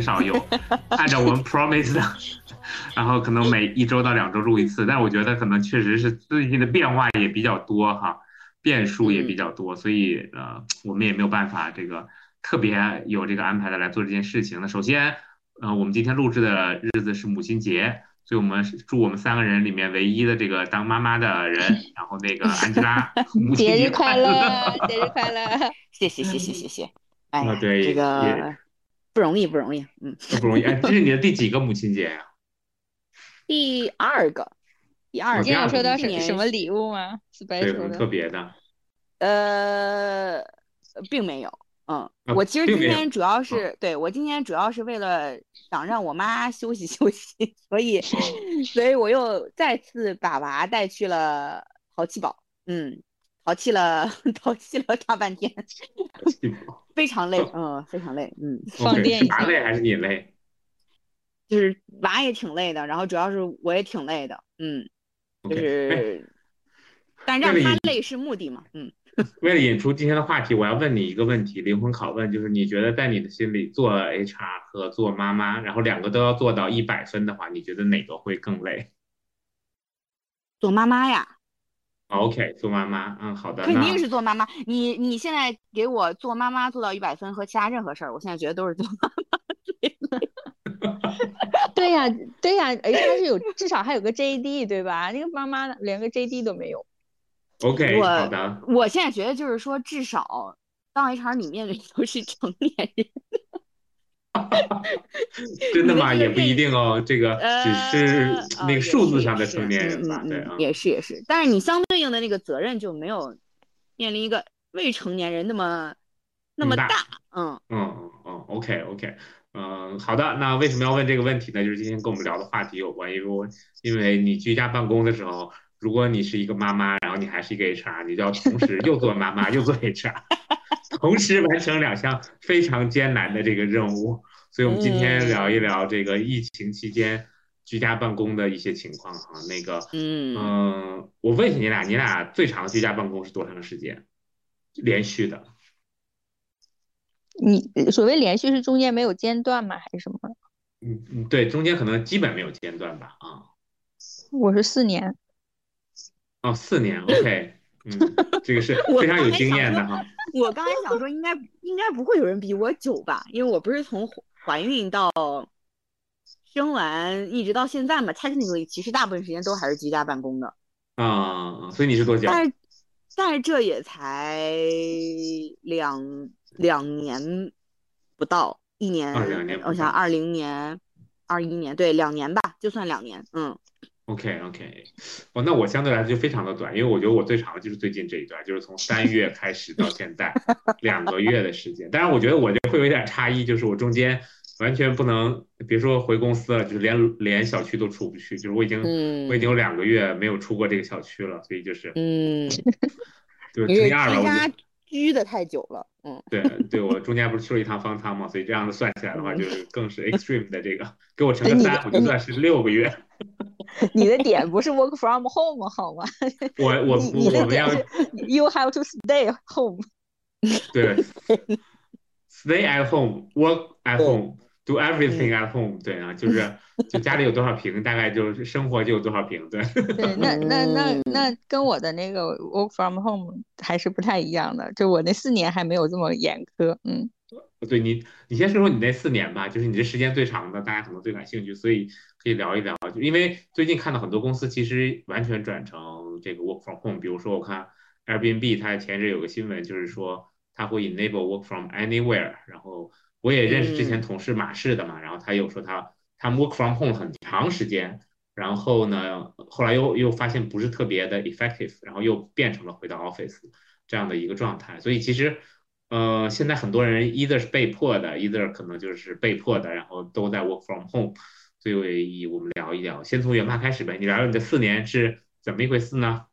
很少有按照我们 promise 的，然后可能每一周到两周录一次，但我觉得可能确实是最近的变化也比较多哈，变数也比较多，所以呃，我们也没有办法这个特别有这个安排的来做这件事情。那首先，呃，我们今天录制的日子是母亲节。所以我们是祝我们三个人里面唯一的这个当妈妈的人，然后那个安吉拉 母亲节快乐！节日快乐！谢谢谢谢谢谢。哎对这个也不容易不容易，嗯，不容易。哎，这是你的第几个母亲节呀、第二个，第二个，哦第二个有收到今年什什么礼物吗是白什？special 么的特别的？呃，并没有。嗯，啊我其实今天主要是对我今天主要是为了想让我妈休息休息，所以 所以我又再次把娃带去了淘气堡，嗯，淘气了 淘气了大半天，非常累，嗯，非常累，嗯，放电一下娃累还是你累？就是娃也挺累的，然后主要是我也挺累的，嗯，就是，但让他累是目的嘛，嗯。为了引出今天的话题，我要问你一个问题，灵魂拷问，就是你觉得在你的心里做 HR 和做妈妈，然后两个都要做到一百分的话，你觉得哪个会更累做妈妈呀，？OK，做妈妈，嗯，好的，肯定是做妈妈。你你现在给我做妈妈做到一百分和其他任何事儿，我现在觉得都是做妈妈。对呀、对呀、而且它是有至少还有个 JD 对吧？那个妈妈连个 JD 都没有。OK，我好的，我现在觉得就是说，至少当 HR 你面对的都是成年人。真的吗？也不一定哦，这个只是呃那个数字上的成年人对啊，嗯也是也是，但是你相对应的那个责任就没有面临一个未成年人那么那么大大。嗯，嗯嗯嗯，OK OK，嗯，好的。那为什么要问这个问题呢？就是今天跟我们聊的话题有关，因为我因为你居家办公的时候，如果你是一个妈妈，然后你还是一个 HR，你就要同时又做妈妈 又做 HR，同时完成两项非常艰难的这个任务。所以我们今天聊一聊这个疫情期间居家办公的一些情况哈。那个，嗯嗯，我问一下你俩，你俩最长居家办公是多长时间？连续的？你所谓连续是中间没有间断吗？还是什么？嗯嗯，对，中间可能基本没有间断吧，啊，我是四年。哦，四年，OK，嗯，这个是非常有经验的哈，我刚才想说，应该应该不会有人比我久吧？因为我不是从怀怀孕到生完一直到现在嘛，technically 其实大部分时间都还是居家办公的，啊，所以你是多久？但是但是这也才两两年不到，一年，年我想二零年、二一年，对，两年吧，就算两年，嗯 OK OK，哦，那我相对来说就非常的短，因为我觉得我最长的就是最近这一段，就是从三 月开始到现在两个月的时间。当然，我觉得我这会有一点差异，就是我中间完全不能，别说回公司了，就是连连小区都出不去，就是我已经嗯。我已经有两个月没有出过这个小区了，所以就是嗯，就你是居乘以二吧，我居的太久了，嗯。对对，我中间不是去了一趟方舱嘛，所以这样子算起来的话，嗯就是更是 extreme 的这个，给我乘个你三，我就算是六个月。你的点不是 work from home 好吗？我我我们要的点是 you have to stay home。对 stay at home, work at home, do 嗯 everything at home。对啊，就是 就家里有多少平，大概就是生活就有多少平。对，对，那那那嗯那跟我的那个 work from home 还是不太一样的，就我那四年还没有这么严苛。嗯，对你你先说说你那四年吧，就是你这时间最长的，大家可能最感兴趣，所以可以聊一聊。就因为最近看到很多公司其实完全转成这个 work from home，比如说我看 Airbnb 它前日有个新闻，就是说它会 enable work from anywhere。然后我也认识之前嗯同事马氏的嘛，然后他又说他他们 work from home 很长时间，然后呢，后来又又发现不是特别的 effective，然后又变成了回到 office 这样的一个状态。所以其实，呃，现在很多人 either 是被迫的，either 可能就是被迫的，然后都在 work from home。最有意义，我们聊一聊。先从元怕开始呗，你聊聊你的四年是怎么一回事呢？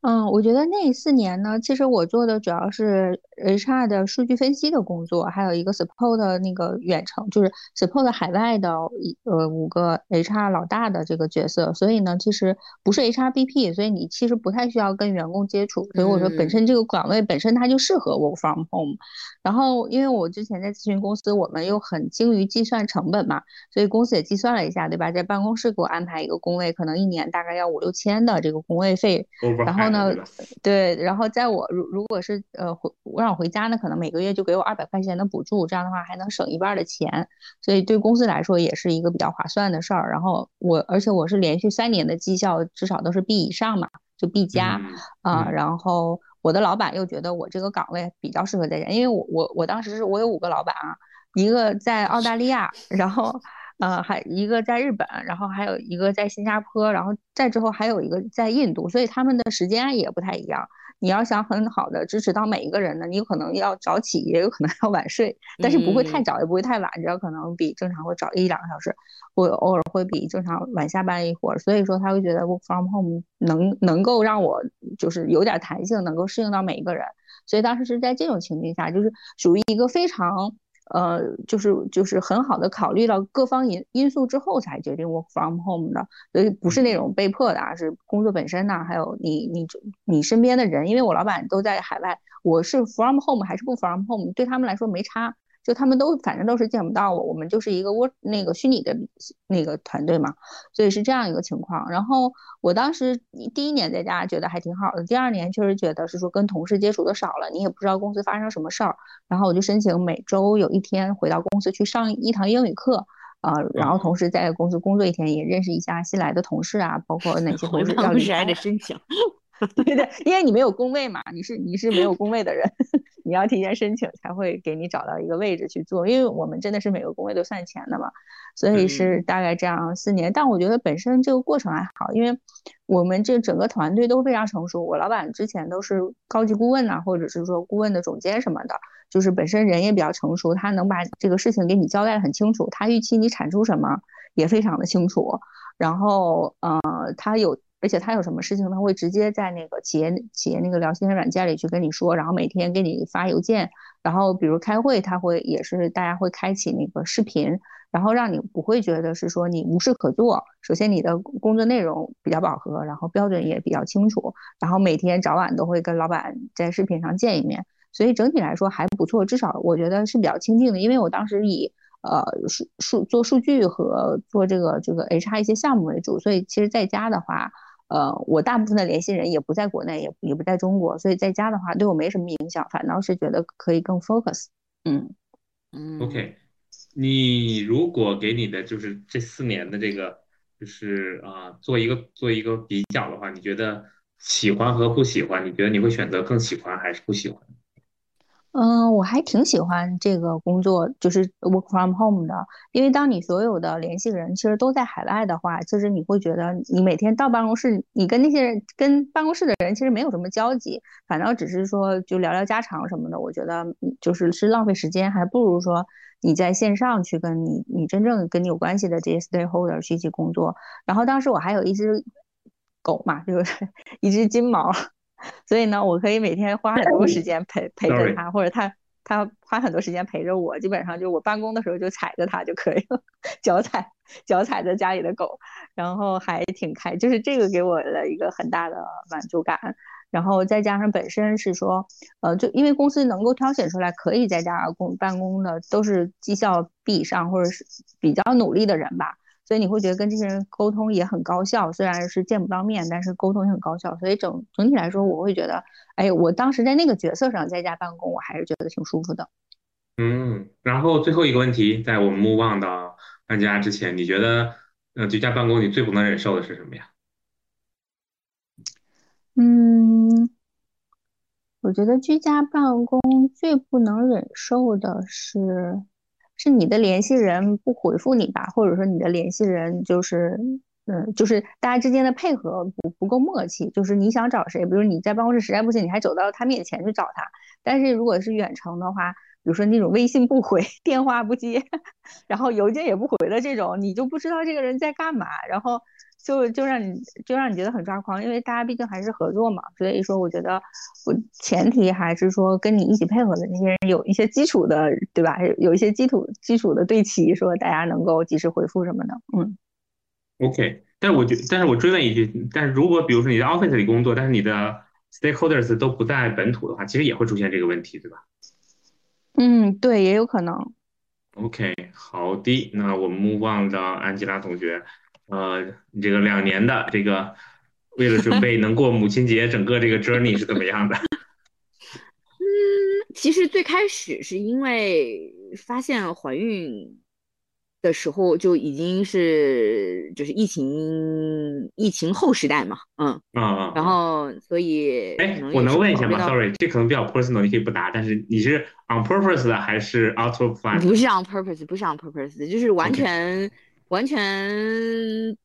嗯，我觉得那四年呢，其实我做的主要是 HR 的数据分析的工作，还有一个 support 的那个远程，就是 support 海外的一呃五个 HR 老大的这个角色。所以呢，其实不是 HRBP，所以你其实不太需要跟员工接触。所以我说，本身这个岗位本身它就适合 work from home。然后，因为我之前在咨询公司，我们又很精于计算成本嘛，所以公司也计算了一下，对吧？在办公室给我安排一个工位，可能一年大概要五六千的这个工位费，然后。呢，对，然后在我如如果是呃回我让我回家呢，可能每个月就给我二百块钱的补助，这样的话还能省一半的钱，所以对公司来说也是一个比较划算的事儿。然后我而且我是连续三年的绩效至少都是 B 以上嘛，就 B 加啊。然后我的老板又觉得我这个岗位比较适合在家，因为我我我当时是我有五个老板啊，一个在澳大利亚，然后。呃，还一个在日本，然后还有一个在新加坡，然后再之后还有一个在印度，所以他们的时间也不太一样。你要想很好的支持到每一个人呢，你有可能要早起，也有可能要晚睡，但是不会太早，也不会太晚，只要可能比正常会早一两个小时，或偶尔会比正常晚下班一会儿。所以说他会觉得 work from home 能能够让我就是有点弹性，能够适应到每一个人。所以当时是在这种情境下，就是属于一个非常。呃，就是就是很好的考虑到各方因因素之后才决定 work from home 的，所以不是那种被迫的啊，是工作本身呢，还有你你你身边的人，因为我老板都在海外，我是 from home 还是不 from home，对他们来说没差。就他们都反正都是见不到我，我们就是一个窝那个虚拟的那个团队嘛，所以是这样一个情况。然后我当时第一年在家觉得还挺好的，第二年确实觉得是说跟同事接触的少了，你也不知道公司发生什么事儿。然后我就申请每周有一天回到公司去上一堂英语课，啊，然后同时在公司工作一天，也认识一下新来的同事啊，包括哪些 同事要离开还得申请。对对，因为你没有工位嘛，你是你是没有工位的人，你要提前申请才会给你找到一个位置去做。因为我们真的是每个工位都算钱的嘛，所以是大概这样四年。但我觉得本身这个过程还好，因为我们这整个团队都非常成熟。我老板之前都是高级顾问呐，或者是说顾问的总监什么的，就是本身人也比较成熟，他能把这个事情给你交代的很清楚，他预期你产出什么也非常的清楚。然后呃，他有。而且他有什么事情，他会直接在那个企业企业那个聊天软件里去跟你说，然后每天给你发邮件，然后比如开会，他会也是大家会开启那个视频，然后让你不会觉得是说你无事可做。首先你的工作内容比较饱和，然后标准也比较清楚，然后每天早晚都会跟老板在视频上见一面，所以整体来说还不错，至少我觉得是比较亲近的，因为我当时以。呃，数数做数据和做这个这个 HR 一些项目为主，所以其实在家的话，呃，我大部分的联系人也不在国内，也也不在中国，所以在家的话对我没什么影响，反倒是觉得可以更 focus。嗯嗯。OK，你如果给你的就是这四年的这个就是啊做一个做一个比较的话，你觉得喜欢和不喜欢，你觉得你会选择更喜欢还是不喜欢？嗯，我还挺喜欢这个工作，就是 work from home 的。因为当你所有的联系人其实都在海外的话，其实你会觉得你每天到办公室，你跟那些人、跟办公室的人其实没有什么交集，反倒只是说就聊聊家常什么的。我觉得就是是浪费时间，还不如说你在线上去跟你你真正跟你有关系的这些 stakeholder 去一起工作。然后当时我还有一只狗嘛，就是 一只金毛。所以呢，我可以每天花很多时间陪陪着他，或者他他花很多时间陪着我。基本上就我办公的时候就踩着它就可以了，脚踩脚踩着家里的狗，然后还挺开，就是这个给我了一个很大的满足感。然后再加上本身是说，呃，就因为公司能够挑选出来可以在家工办公的，都是绩效 B 以上或者是比较努力的人吧。所以你会觉得跟这些人沟通也很高效，虽然是见不到面，但是沟通也很高效。所以整整体来说，我会觉得，哎，我当时在那个角色上在家办公，我还是觉得挺舒服的。嗯，然后最后一个问题，在我们 move on 到搬家之前，你觉得，呃，居家办公你最不能忍受的是什么呀？嗯，我觉得居家办公最不能忍受的是。是你的联系人不回复你吧，或者说你的联系人就是，嗯，就是大家之间的配合不不够默契。就是你想找谁，比如你在办公室实在不行，你还走到他面前去找他。但是如果是远程的话，比如说那种微信不回、电话不接，然后邮件也不回的这种，你就不知道这个人在干嘛，然后就就让你就让你觉得很抓狂，因为大家毕竟还是合作嘛，所以说我觉得我前提还是说跟你一起配合的那些人有一些基础的，对吧？有一些基础基础的对齐，说大家能够及时回复什么的，嗯。OK，但是我觉，但是我追问一句，但是如果比如说你在 Office 里工作，但是你的 Stakeholders 都不在本土的话，其实也会出现这个问题，对吧？嗯，对，也有可能。OK，好的，那我们 move on 到安吉拉同学，呃，你这个两年的这个为了准备能过母亲节，整个这个 journey 是怎么样的？嗯，其实最开始是因为发现怀孕。的时候就已经是就是疫情疫情后时代嘛，嗯嗯，然后所以哎，我能问一下吗？Sorry，这可能比较 personal，你可以不答。但是你是 on purpose 的还是 out of plan？不是 on purpose，不是 on purpose，就是完全完全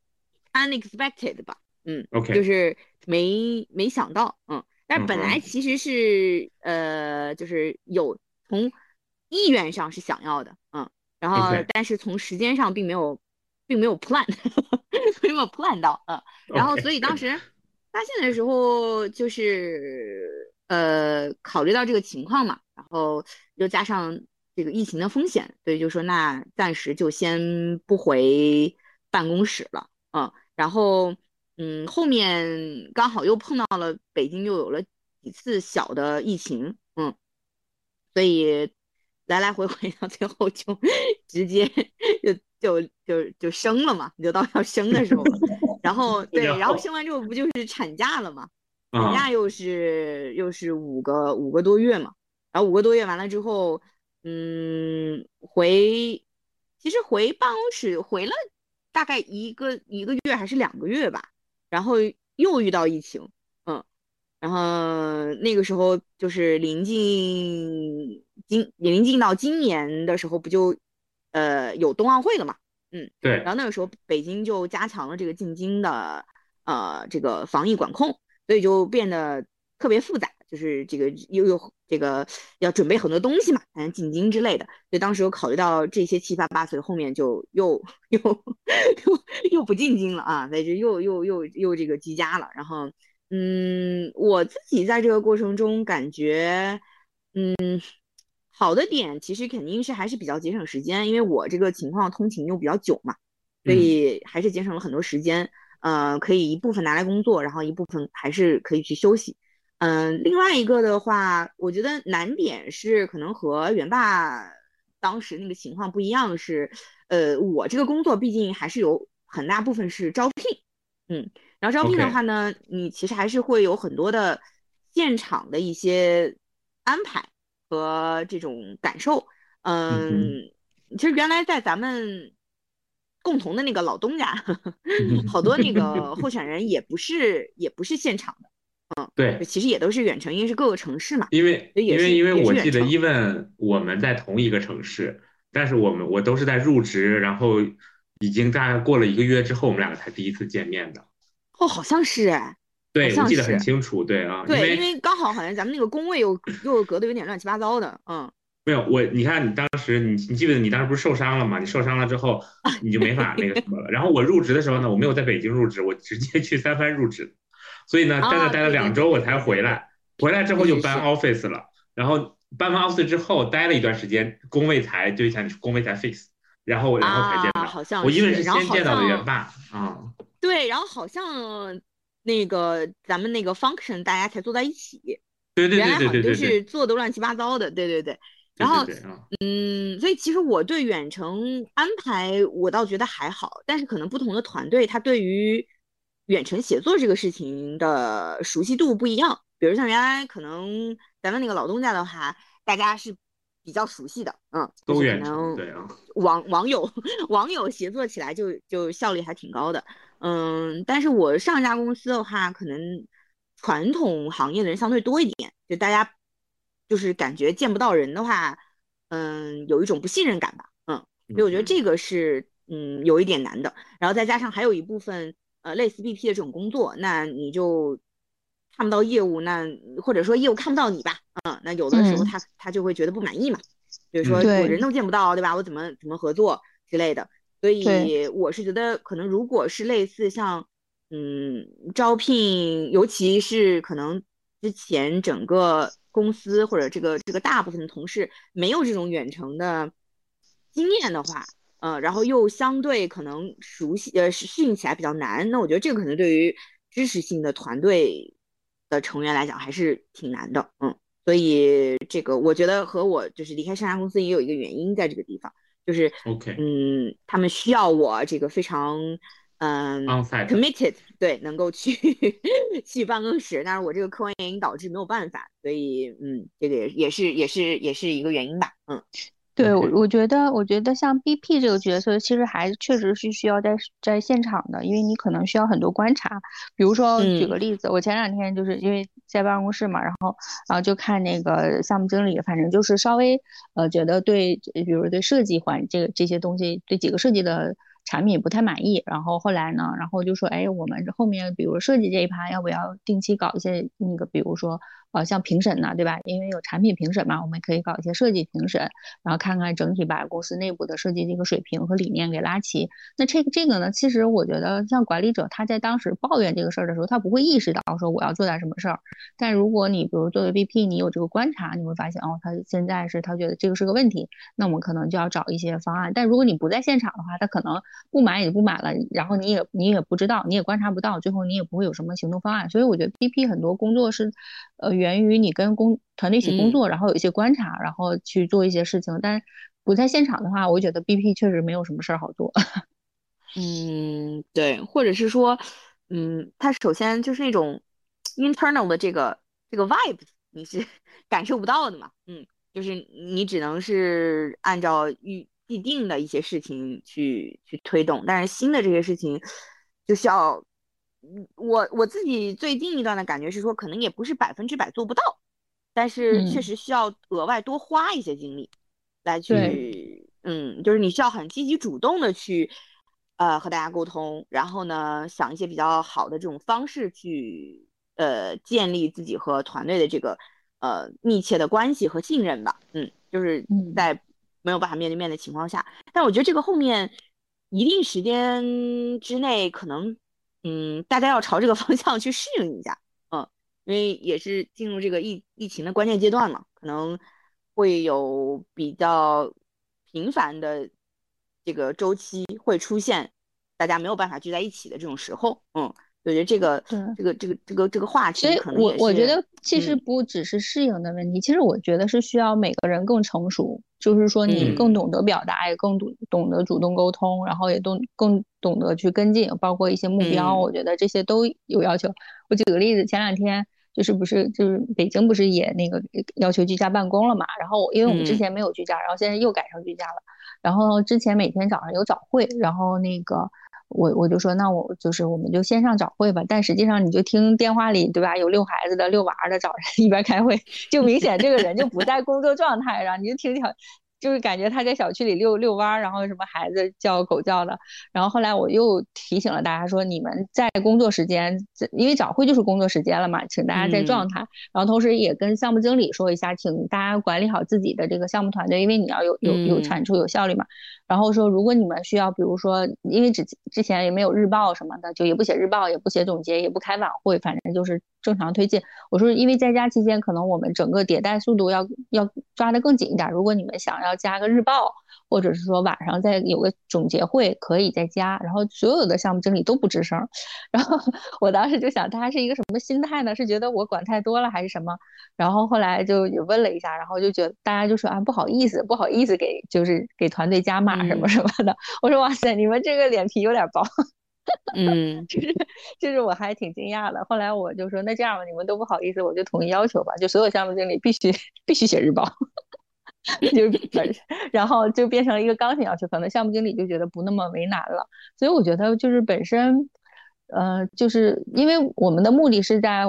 unexpected 吧，嗯，OK，就是没没想到，嗯，但是本来其实是呃，就是有从意愿上是想要的，嗯。然后，但是从时间上并没有，并没有 plan，并没有 plan 到，嗯，然后所以当时发现的时候，就是呃，考虑到这个情况嘛，然后又加上这个疫情的风险，所以就说那暂时就先不回办公室了，嗯，然后嗯，后面刚好又碰到了北京又有了几次小的疫情，嗯，所以。来来回回到最后就 直接就就就就生了嘛，就到要生的时候了。然后 对，然后生完之后不就是产假了嘛？产假又是又是五个五个多月嘛。然后五个多月完了之后，嗯，回其实回办公室回了大概一个一个月还是两个月吧。然后又遇到疫情，嗯，然后那个时候就是临近。今临近到今年的时候，不就，呃，有冬奥会了嘛？嗯，对。然后那个时候，北京就加强了这个进京的，呃，这个防疫管控，所以就变得特别复杂，就是这个又又这个要准备很多东西嘛，反正进京之类的。所以当时有考虑到这些七八八，所以后面就又又又又不进京了啊，所以就又又又又这个居家了。然后，嗯，我自己在这个过程中感觉，嗯。好的点其实肯定是还是比较节省时间，因为我这个情况通勤又比较久嘛，所以还是节省了很多时间。呃，可以一部分拿来工作，然后一部分还是可以去休息。嗯，另外一个的话，我觉得难点是可能和元爸当时那个情况不一样，是呃，我这个工作毕竟还是有很大部分是招聘，嗯，然后招聘的话呢，你其实还是会有很多的现场的一些安排。和这种感受，嗯，其实原来在咱们共同的那个老东家，好多那个候选人也不是也不是现场的，嗯，对，其实也都是远程，因为是各个城市嘛。因为因为因为我记得，even 我们在同一个城市，但是我们我都是在入职，然后已经大概过了一个月之后，我们两个才第一次见面的。哦，好像是哎。对，我记得很清楚。对啊，对，因为刚好好像咱们那个工位又又隔得有点乱七八糟的，嗯。没有我，你看你当时你你记得你当时不是受伤了吗？你受伤了之后你就没法那个什么了。然后我入职的时候呢，我没有在北京入职，我直接去三藩入职，所以呢在那待了两周我才回来。回来之后就搬 office 了，然后搬完 office 之后待了一段时间，工位才就像工位才 fix，然后然后才见到。好像我因为是先见到的元爸啊。对，然后好像。那个咱们那个 function 大家才坐在一起，对对对对对，原来好像都是坐的乱七八糟的，对对对。然后嗯，所以其实我对远程安排我倒觉得还好，但是可能不同的团队他对于远程协作这个事情的熟悉度不一样。比如像原来可能咱们那个老东家的话，大家是比较熟悉的，嗯，都远程对啊，网网友网友协作起来就就效率还挺高的。嗯，但是我上一家公司的话，可能传统行业的人相对多一点，就大家就是感觉见不到人的话，嗯，有一种不信任感吧，嗯，所以我觉得这个是嗯有一点难的。然后再加上还有一部分呃类似 BP 的这种工作，那你就看不到业务，那或者说业务看不到你吧，嗯，那有的时候他他就会觉得不满意嘛，比如说我人都见不到，对吧？我怎么怎么合作之类的。所以我是觉得，可能如果是类似像，嗯，招聘，尤其是可能之前整个公司或者这个这个大部分的同事没有这种远程的经验的话，呃，然后又相对可能熟悉，呃，适适应起来比较难，那我觉得这个可能对于知识性的团队的成员来讲还是挺难的，嗯。所以这个我觉得和我就是离开上家公司也有一个原因在这个地方，就是，OK，嗯，他们需要我这个非常嗯 committed，对，能够去 去办公室，但是我这个客观原因导致没有办法，所以嗯，这个也也是也是也是一个原因吧，嗯对，我我觉得，我觉得像 BP 这个角色，其实还确实是需要在在现场的，因为你可能需要很多观察。比如说，举个嗯例子，我前两天就是因为在办公室嘛，然后然后就看那个项目经理，反正就是稍微呃觉得对，比如对设计环这个这些东西，对几个设计的产品不太满意，然后后来呢，然后就说，哎，我们后面比如设计这一趴，要不要定期搞一些那个，比如说呃像评审呢，对吧？因为有产品评审嘛，我们可以搞一些设计评审。然后看看整体把公司内部的设计这个水平和理念给拉齐。那这个这个呢，其实我觉得像管理者他在当时抱怨这个事儿的时候，他不会意识到说我要做点什么事儿。但如果你比如作为 VP，你有这个观察，你会发现哦，他现在是他觉得这个是个问题，那我们可能就要找一些方案。但如果你不在现场的话，他可能不满也就不满了，然后你也你也不知道，你也观察不到，最后你也不会有什么行动方案。所以我觉得 BP 很多工作是，呃，源于你跟工团队一起工嗯作，然后有一些观察，然后去做一些事情。但不在现场的话，我觉得 BP 确实没有什么事儿好做。嗯，对，或者是说，嗯，他首先就是那种 internal 的这个这个 vibe，你是 感受不到的嘛，嗯，就是你只能是按照预既定的一些事情去去推动，但是新的这些事情就需要，嗯我我自己最近一段的感觉是说，可能也不是百分之百做不到，但是确嗯实需要额外多花一些精力来去，嗯，就是你需要很积极主动的去。呃，和大家沟通，然后呢，想一些比较好的这种方式去呃建立自己和团队的这个呃密切的关系和信任吧。嗯，就是嗯在没有办法面对面的情况下，但我觉得这个后面一定时间之内，可能嗯大家要朝这个方向去适应一下。嗯，因为也是进入这个疫疫情的关键阶段嘛，可能会有比较频繁的这个周期会出现，大家没有办法聚在一起的这种时候，嗯，我觉得这个这个这个这个这个话所以题可能我我觉得其实嗯不只是适应的问题，其实我觉得是需要每个人更成熟，就是说你嗯更懂得表达，也更懂懂得主动沟通，然后也懂更懂得去跟进，包括一些目标，嗯我觉得这些都有要求。我举个例子，前两天就是不是就是北京不是也那个要求居家办公了嘛？然后因为我们之嗯前没有居家，然后现在又改成居家了。然后之前每天早上有早会，然后那个我我就说那我就是我们就线上早会吧，但实际上你就听电话里对吧，有遛孩子的、遛娃儿的，找人一边开会，就明显这个人就不在工作状态上，你就听听。就是感觉他在小区里遛遛弯儿，然后什么孩子叫狗叫的，然后后来我又提醒了大家说，你们在工作时间，因为早会就是工作时间了嘛，请大家在状态，然后同时也跟项目经理说一下，请大家管理好自己的这个项目团队，因为你要有有有嗯产出有效率嘛。然后说，如果你们需要，比如说，因为之之前也没有日报什么的，就也不写日报，也不写总结，也不开晚会，反正就是正常推进。我说，因为在家期间，可能我们整个迭代速度要要抓得更紧一点。如果你们想要加个日报，或者是说晚上再有个总结会，可以在家。然后所有的项目经理都不吱声。然后我当时就想，他是一个什么心态呢？是觉得我管太多了，还是什么？然后后来就也问了一下，然后就觉得大家就说啊，不好意思，不好意思给就是给团队加码什么嗯什么的。我说哇塞，你们这个脸皮有点薄。嗯就是就是我还挺惊讶的。后来我就说，那这样吧，你们都不好意思，我就统一要求吧，就所有项目经理必须必须写日报，就是本 然后就变成了一个刚性要求，可能项目经理就觉得不那么为难了。所以我觉得就是本身，呃，就是因为我们的目的是在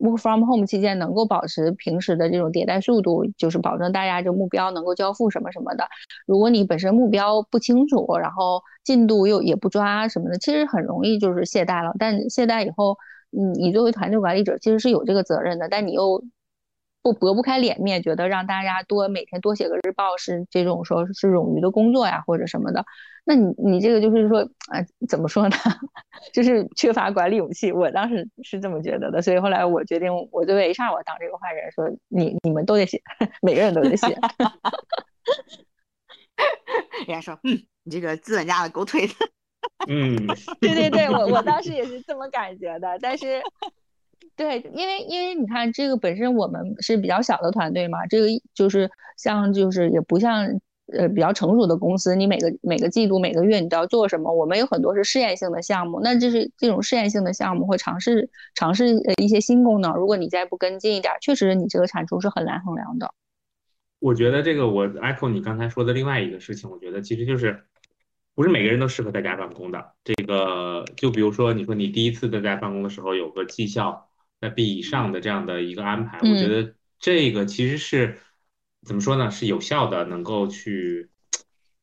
work from home 期间能够保持平时的这种迭代速度，就是保证大家这目标能够交付什么什么的。如果你本身目标不清楚，然后进度又也不抓什么的，其实很容易就是懈怠了。但懈怠以后，你你作为团队管理者其实是有这个责任的，但你又不驳不开脸面，觉得让大家多每天多写个日报是这种说是冗余的工作呀，或者什么的。那你你这个就是说，呃，怎么说呢？就是缺乏管理勇气。我当时是这么觉得的，所以后来我决定，我作为 HR，我当这个坏人，说你你们都得写，每个人都得写。人家说，嗯，你这个资本家的狗腿子。嗯，对对对，我我当时也是这么感觉的。但是，对，因为因为你看，这个本身我们是比较小的团队嘛，这个就是像就是也不像呃比较成熟的公司，你每个每个季度每个月你都要做什么？我们有很多是试验性的项目，那这是这种试验性的项目会尝试尝试呃一些新功能，如果你再不跟进一点，确实你这个产出是很难衡量的。我觉得这个我 echo 你刚才说的另外一个事情，我觉得其实就是。不是每个人都适合在家办公的。这个，就比如说，你说你第一次在家办公的时候有个绩效在 B 以上的这样的一个安排，我觉得这个其实是怎么说呢？是有效的，能够去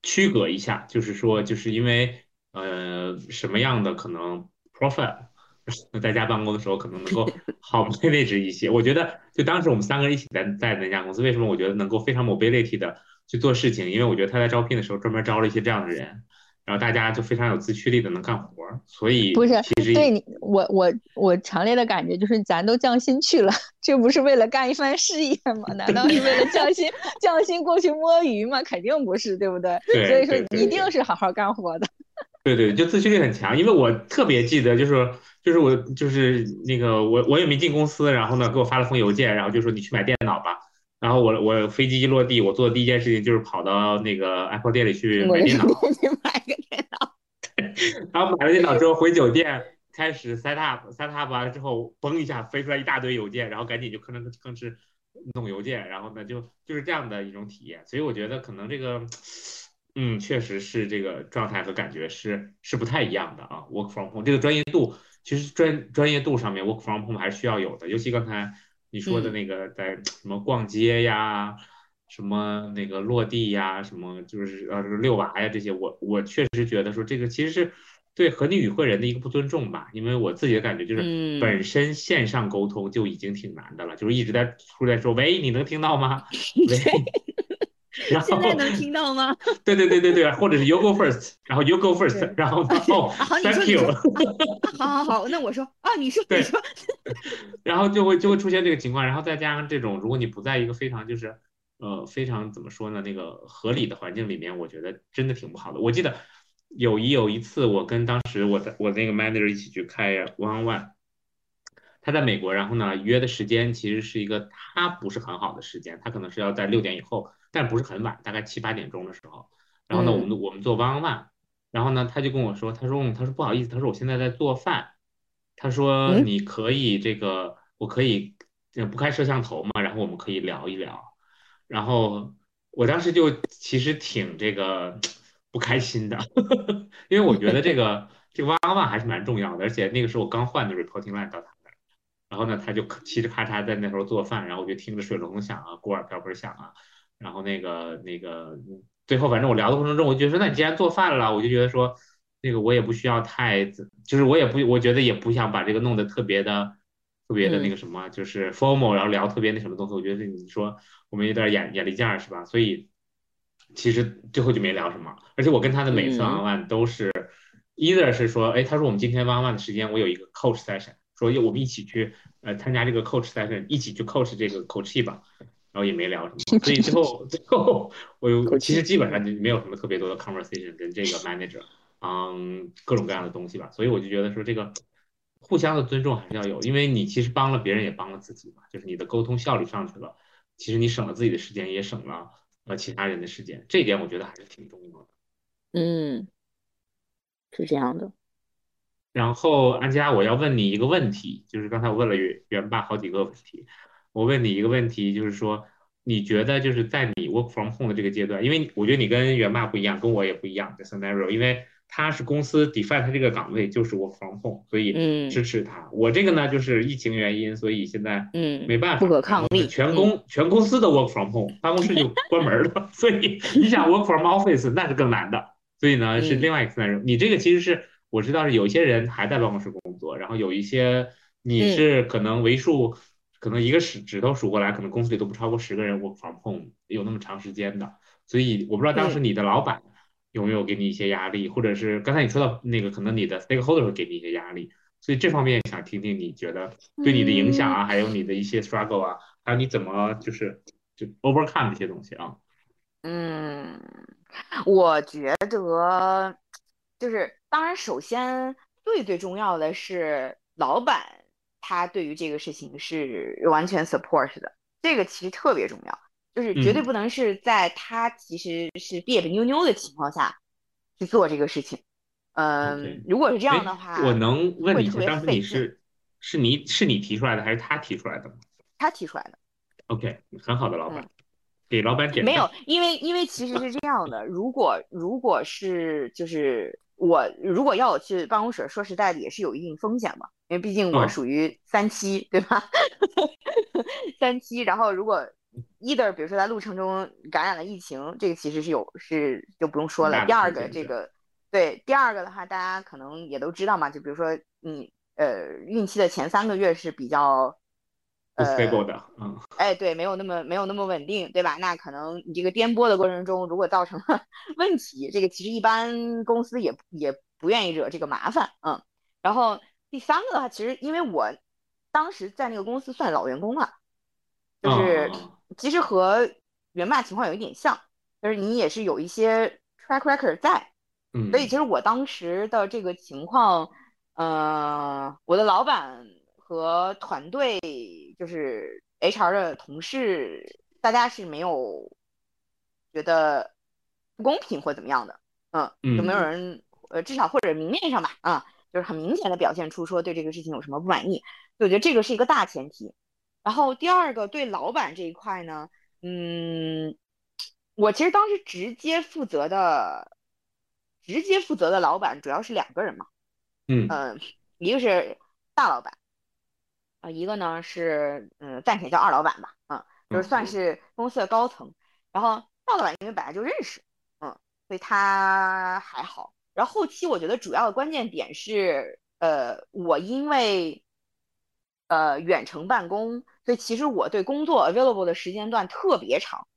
区隔一下，就是说，就是因为呃什么样的可能 profile 在家办公的时候可能能够 好 manage 一些。我觉得，就当时我们三个人一起在在那家公司，为什么我觉得能够非常 mobility 的去做事情？因为我觉得他在招聘的时候专门招了一些这样的人。然后大家就非常有自驱力的能干活儿，所以不是其实对你我我我强烈的感觉就是咱都降薪去了，这不是为了干一番事业吗？难道是为了降薪降薪过去摸鱼吗？肯定不是，对不对？所以说一定是好好干活的。对对，就自驱力很强，因为我特别记得，就是就是我就是那个我我也没进公司，然后呢给我发了封邮件，然后就说你去买电脑吧。然后我我飞机一落地，我做的第一件事情就是跑到那个 Apple 店里去买电脑。然后买了电脑之后回酒店，开始 set up set up 完了之后，嘣一下飞出来一大堆邮件，然后赶紧就吭哧吭哧弄邮件，然后呢就就是这样的一种体验。所以我觉得可能这个，嗯，确实是这个状态和感觉是是不太一样的啊。Work from home 这个专业度，其实专专业度上面 Work from home 还是需要有的，尤其刚才。你说的那个在什么逛街呀，什么那个落地呀，什么就是呃遛娃呀这些，我我确实觉得说这个其实是对和你与会人的一个不尊重吧，因为我自己的感觉就是本身线上沟通就已经挺难的了，就是一直在出来说喂，你能听到吗？喂。然后现在能听到吗？对对对对对，或者是 you go first，然后 you go first，然后 哦好，thank you，好好好，那我说啊，你说你说，然后就会就会出现这个情况，然后再加上这种，如果你不在一个非常就是呃非常怎么说呢，那个合理的环境里面，我觉得真的挺不好的。我记得有一有一次，我跟当时我的我那个 manager 一起去开 one on one。他在美国，然后呢约的时间其实是一个他不是很好的时间，他可能是要在六点以后，但不是很晚，大概七八点钟的时候。然后呢，我们我们做 one on one，然后呢他就跟我说，他说他说不好意思，他说我现在在做饭，他说你可以这个我可以不开摄像头嘛，然后我们可以聊一聊。然后我当时就其实挺这个不开心的，因为我觉得这个这个 one on one 还是蛮重要的，而且那个时候我刚换的 reporting line 到他那儿。然后呢，他就嘁哩咔嚓在那时候做饭，然后我就听着水龙头响啊，锅碗瓢盆响啊，然后那个那个最后反正我聊的过程中，我就说，那你既然做饭了，我就觉得说，那个我也不需要太，就是我也不，我觉得也不想把这个弄得特别的特别的那个什么，就是 formal，然后聊特别那什么东西，我觉得你说我们有点眼眼力见儿是吧？所以其实最后就没聊什么，而且我跟他的每次 one on one 都是，either 是说，哎，他说我们今天 one on one 的时间我有一个 coach session。说要我们一起去呃参加这个 coach session，一起去 coach 这个口气吧，然后也没聊什么，所以最后 最后我有 其实基本上就没有什么特别多的 conversation 跟这个 manager，嗯，各种各样的东西吧，所以我就觉得说这个互相的尊重还是要有，因为你其实帮了别人也帮了自己嘛，就是你的沟通效率上去了，其实你省了自己的时间，也省了呃其他人的时间，这一点我觉得还是挺重要的。嗯，是这样的。然后安佳，我要问你一个问题，就是刚才我问了原原爸好几个问题，我问你一个问题，就是说你觉得就是在你 work from home 的这个阶段，因为我觉得你跟原爸不一样，跟我也不一样的 scenario，因为他是公司 define 他这个岗位就是 work from home，所以支持他。我这个呢就是疫情原因，所以现在嗯没办法，不可抗力，全公全公司的 work from home，办公室就关门了，所以你想 work from office 那是更难的，所以呢是另外一个 scenario。你这个其实是。我知道是有些人还在办公室工作，然后有一些你是可能为数可能一个指指头数过来，可能公司里都不超过十个人 work from home 有那么长时间的。所以我不知道当时嗯你的老板有没有给你一些压力，或者是刚才你说到那个，可能你的 stakeholder 会给你一些压力。所以这方面想听听你觉得对你的影响啊，还有你的一些 struggle 啊，还有你怎么就是就 overcome 这些东西啊。嗯，我觉得就是，当然，首先最最重要的是老板他对于这个事情是完全 support 的，这个其实特别重要，就是绝对嗯不能是在他其实是别别扭扭的情况下去做这个事情。嗯，如果是这样的哎话，我能问你一下，当时你是是你是你提出来的，还是他提出来的吗他提出来的。？OK，很好的老板嗯，给老板点没有。，因为因为其实是这样的，如果如果是就是我如果要我去办公室，说实在的也是有一定风险嘛，因为毕竟我嗯属于三期，对吧？三期，然后如果 either 比如说在路程中感染了疫情，这个其实是有是就不用说了。第二个这个对第二个的话，大家可能也都知道嘛，就比如说你呃孕期的前三个月是比较 stable 的，嗯，哎，对，没有那么没有那么稳定，对吧？那可能你这个颠簸的过程中，如果造成了 问题，这个其实一般公司也也不愿意惹这个麻烦，嗯。然后第三个的话，其实因为我当时在那个公司算老员工了，就是嗯其实和原霸情况有一点像，就是你也是有一些 track record 在，嗯，所以其实我当时的这个情况，呃，我的老板和团队就是 HR 的同事，大家是没有觉得不公平或怎么样的，嗯，有没有嗯。人，呃，至少或者明面上吧，啊，就是很明显的表现出说对这个事情有什么不满意，所以我觉得这个是一个大前提。然后第二个对老板这一块呢，嗯，我其实当时直接负责的，直接负责的老板主要是两个人嘛，嗯嗯、一个是大老板，啊、一个呢是嗯暂且叫二老板吧，嗯，就是算嗯是公司的高层。然后大老板因为本来就认识，嗯，所以他还好。然后后期我觉得主要的关键点是，呃，我因为呃远程办公，所以其实我对工作 available 的时间段特别长，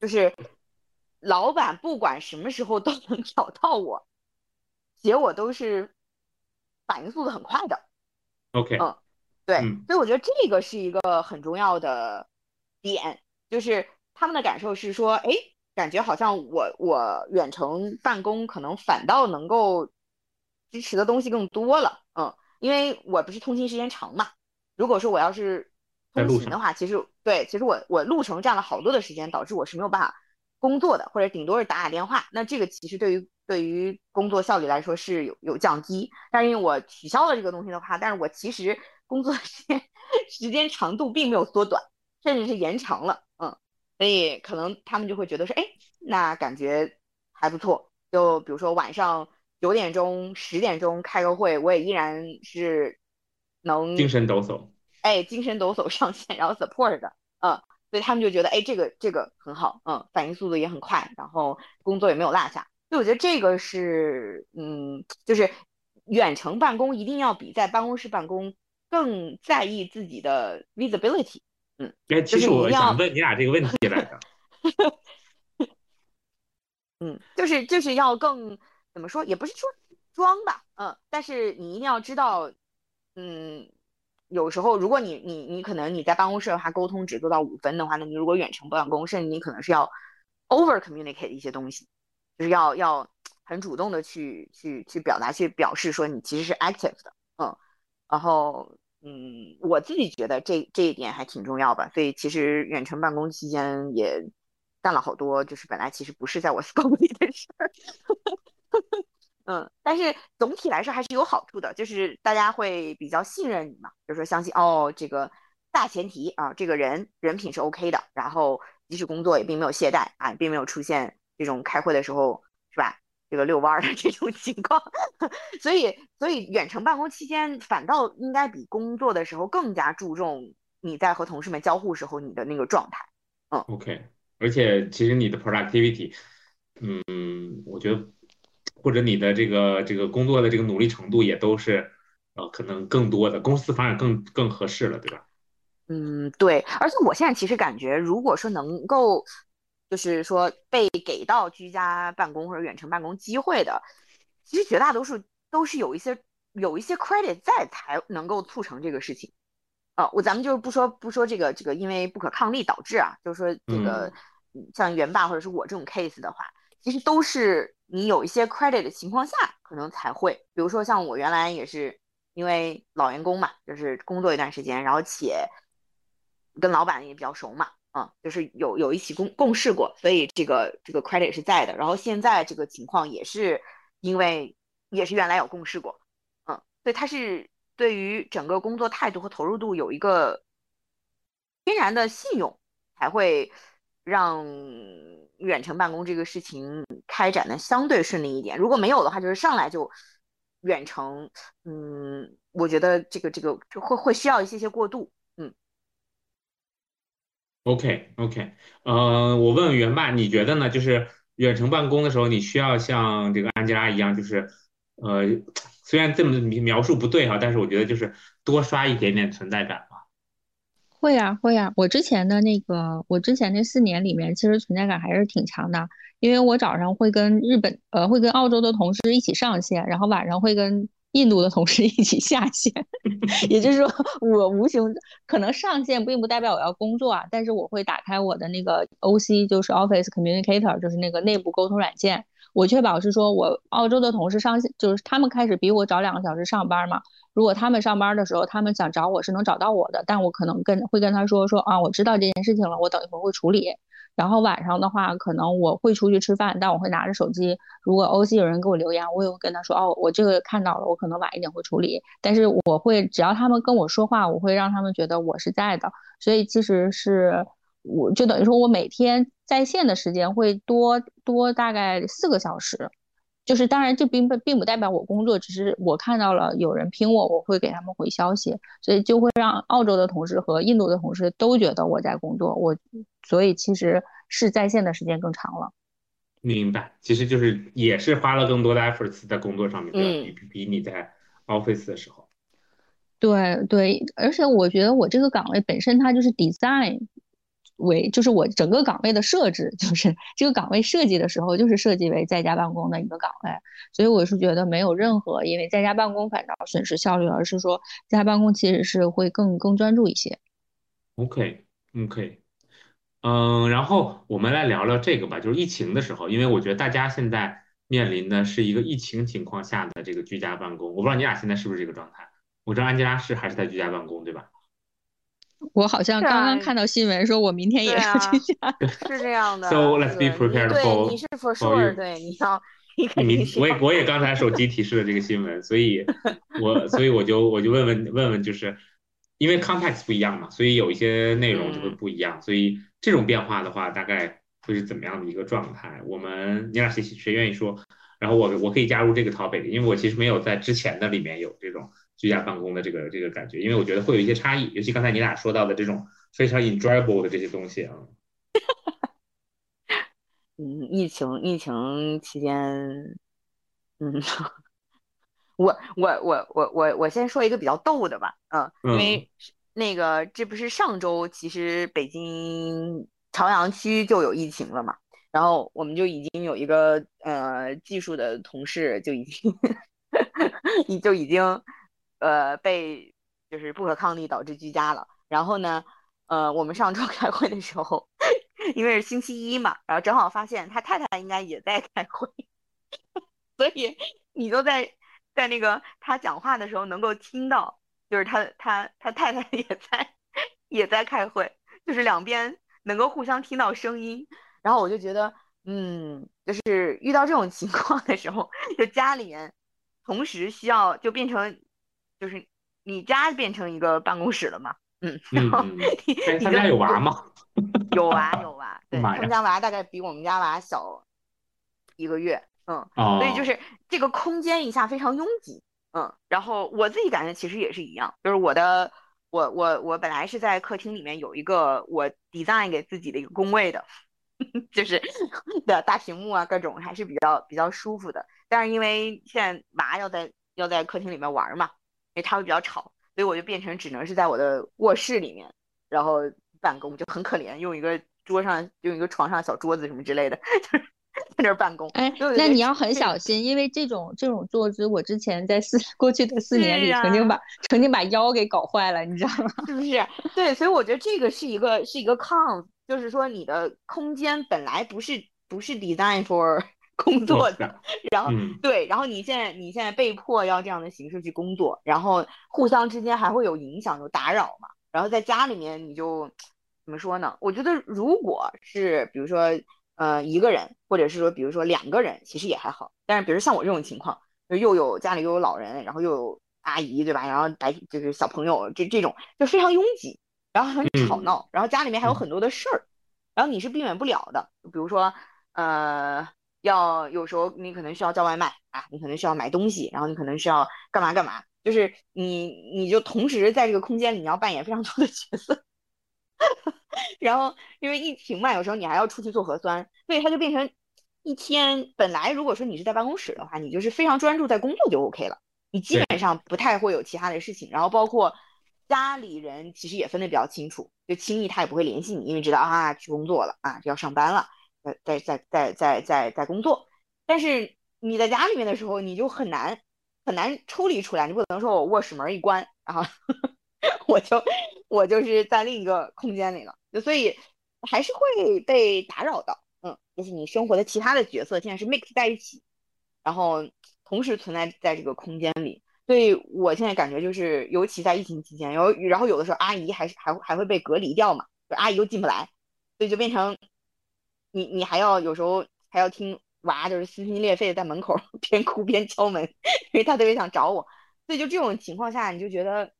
就是老板不管什么时候都能找到我，且我都是反应速度很快的。，OK，嗯对，嗯所以我觉得这个是一个很重要的点，就是他们的感受是说，哎，感觉好像我我远程办公可能反倒能够支持的东西更多了，嗯，因为我不是通勤时间长嘛，如果说我要是通勤的话，其实对，其实我我路程占了好多的时间，导致我是没有办法工作的，或者顶多是打打电话，那这个其实对于对于工作效率来说是有有降低，但是因为我取消了这个东西的话，但是我其实工作时间 时间长度并没有缩短，甚至是延长了，嗯，所以可能他们就会觉得说，哎，那感觉还不错。就比如说晚上九点钟、十点钟开个会，我也依然是能精神抖擞。哎精神抖擞上线，然后 support 的，嗯，所以他们就觉得，哎，这个这个很好，嗯，反应速度也很快，然后工作也没有落下。所以我觉得这个是，嗯，就是远程办公一定要比在办公室办公更在意自己的 visibility 嗯。哎，其实我想问你俩这个问题来着。嗯，就是就是要更怎么说，也不是说装吧，嗯，但是你一定要知道，嗯，有时候如果你你你可能你在办公室的话，沟通只做到五分的话，那你如果远程办公，甚至你可能是要 over communicate 一些东西，就是要要很主动的去去去表达，去表示说你其实是 active 的，嗯，然后嗯，我自己觉得这这一点还挺重要吧，所以其实远程办公期间也干了好多，就是本来其实不是在我 scope 里的事儿。嗯，但是总体来说还是有好处的，就是大家会比较信任你嘛，就是说相信哦，这个大前提啊，这个人人品是 OK 的，然后即使工作也并没有懈怠啊，并没有出现这种开会的时候是吧，这个遛弯儿的这种情况，所以所以远程办公期间反倒应该比工作的时候更加注重你在和同事们交互时候你的那个状态。嗯。OK，而且其实你的 productivity，嗯，我觉得或者你的这个这个工作的这个努力程度也都是呃可能更多的，公司反而更更合适了，对吧？嗯，对，而且我现在其实感觉，如果说能够，就是说被给到居家办公或者远程办公机会的，其实绝大多数都是有一些有一些 credit 在才能够促成这个事情。啊，我咱们就是不说不说这个这个因为不可抗力导致啊，就是说这个像元霸或者是我这种 case 的话，其实都是你有一些 credit 的情况下可能才会，比如说像我原来也是因为老员工嘛，就是工作一段时间，然后且。跟老板也比较熟嘛，嗯，就是有有一起共共事过，所以这个这个 credit 是在的。然后现在这个情况也是因为也是原来有共事过，嗯，所以他是对于整个工作态度和投入度有一个天然的信用，才会让远程办公这个事情开展的相对顺利一点。如果没有的话，就是上来就远程，嗯，我觉得这个这个就会会需要一些些过渡。嗯 OK OK，呃，我问问元爸，你觉得呢？就是远程办公的时候，你需要像这个安吉拉一样，就是呃，虽然这么描述不对哈，但是我觉得就是多刷一点点存在感。会呀会呀，我之前的那个，我之前那四年里面，其实存在感还是挺强的，因为我早上会跟日本呃，会跟澳洲的同事一起上线，然后晚上会跟。印度的同事 一起下线，也就是说，我无形可能上线，并不代表我要工作啊，但是我会打开我的那个 OC，就是 Office Communicator，就是那个内部沟通软件，我确保是说我澳洲的同事上线，就是他们开始比我早两个小时上班嘛。如果他们上班的时候，他们想找我是能找到我的，但我可能跟会跟他说说啊，我知道这件事情了，我等一会儿会处理。然后晚上的话，可能我会出去吃饭，但我会拿着手机。如果 OC 有人给我留言，我也会跟他说哦，我这个看到了，我可能晚一点会处理。但是我会，只要他们跟我说话，我会让他们觉得我是在的。所以其实是，我就等于说我每天在线的时间会多多大概四个小时。就是当然，这并不并不代表我工作，只是我看到了有人拼我，我会给他们回消息，所以就会让澳洲的同事和印度的同事都觉得我在工作，我所以其实是在线的时间更长了。明白，其实就是也是花了更多的 efforts 在工作上面，比比比你在 office 的时候。对对，而且我觉得我这个岗位本身它就是 design。为就是我整个岗位的设置，就是这个岗位设计的时候，就是设计为在家办公的一个岗位，所以我是觉得没有任何因为在家办公反倒损失效率，而是说在家办公其实是会更更专注一些。OK OK，嗯，然后我们来聊聊这个吧，就是疫情的时候，因为我觉得大家现在面临的是一个疫情情况下的这个居家办公，我不知道你俩现在是不是这个状态，我知道安吉拉是还是在居家办公，对吧？我好像刚刚看到新闻，说我明天也是居家，是这样的。So let's be prepared for 你是 for sure，对，你要你肯定。我也我也刚才手机提示了这个新闻，所以 我所以我就我就问问问问，就是因为 context 不一样嘛，所以有一些内容就会不一样，所以这种变化的话，大概会是怎么样的一个状态？我们你俩谁谁愿意说？然后我我可以加入这个 topic，因为我其实没有在之前的里面有这种。居家办公的这个这个感觉，因为我觉得会有一些差异，尤其刚才你俩说到的这种非常 enjoyable 的这些东西啊。嗯，疫情疫情期间，嗯，我我我我我我先说一个比较逗的吧，嗯，因为那个这不是上周其实北京朝阳区就有疫情了嘛，然后我们就已经有一个呃技术的同事就已经你 就已经。呃，被就是不可抗力导致居家了。然后呢，呃，我们上周 开会的时候，因为是星期一嘛，然后正好发现他太太应该也在开会，所以你就在在那个他讲话的时候能够听到，就是他他他太太也在也在开会，就是两边能够互相听到声音。然后我就觉得，嗯，就是遇到这种情况的时候，就家里面同时需要就变成。就是你家变成一个办公室了嘛？嗯，然后你你家有娃吗？有娃有娃，对他们家娃大概比我们家娃小一个月，嗯，所以就是这个空间一下非常拥挤，嗯，然后我自己感觉其实也是一样，就是我的我我我本来是在客厅里面有一个我 design 给自己的一个工位的，就是的大屏幕啊各种还是比较比较舒服的，但是因为现在娃要在要在客厅里面玩嘛。因为它会比较吵，所以我就变成只能是在我的卧室里面然后办公就很可怜，用一个桌上用一个床上小桌子什么之类的，就是在那儿办公。哎那你要很小心，因为这种这种坐姿，我之前在四 过去的四年里，曾经啊把曾经把腰给搞坏了，你知道吗？是不是？对，所以我觉得这个是一个是一个 con，就是说你的空间本来不是不是 design for 工作的，然后嗯，对，然后你现在你现在被迫要这样的形式去工作，然后互相之间还会有影响、有打扰嘛。然后在家里面你就怎么说呢？我觉得如果是比如说呃一个人，或者是说比如说两个人，其实也还好。但是比如像我这种情况，就又有家里又有老人，然后又有阿姨，对吧？然后白就是小朋友，这这种就非常拥挤，然后很吵嗯闹，然后家里面还有嗯很多的事儿，然后你是避免不了的。比如说呃。要有时候你可能需要叫外卖啊，你可能需要买东西，然后你可能需要干嘛干嘛，就是你你就同时在这个空间里你要扮演非常多的角色，然后因为疫情嘛，有时候你还要出去做核酸，所以它就变成一天。本来如果说你是在办公室的话，你就是非常专注在工作就 OK 了，你基本上不太会有其他的事情。然后包括家里人其实也分得比较清楚，就轻易他也不会联系你，因为知道啊去工作了啊要上班了。在在在在在在工作，但是你在家里面的时候，你就很难很难抽离出来。你不可能说我卧室门一关，然后 我就我就是在另一个空间里了，所以还是会被打扰到。嗯，就是你生活的其他的角色现在是 mix 在一起，然后同时存在在这个空间里。所以我现在感觉就是，尤其在疫情期间，然后然后有的时候阿姨还是还还会被隔离掉嘛，就阿姨又进不来，所以就变成。你你还要有时候还要听娃就是撕心裂肺的在门口 边哭边敲门，因为他特别想找我，所以就这种情况下，你就觉得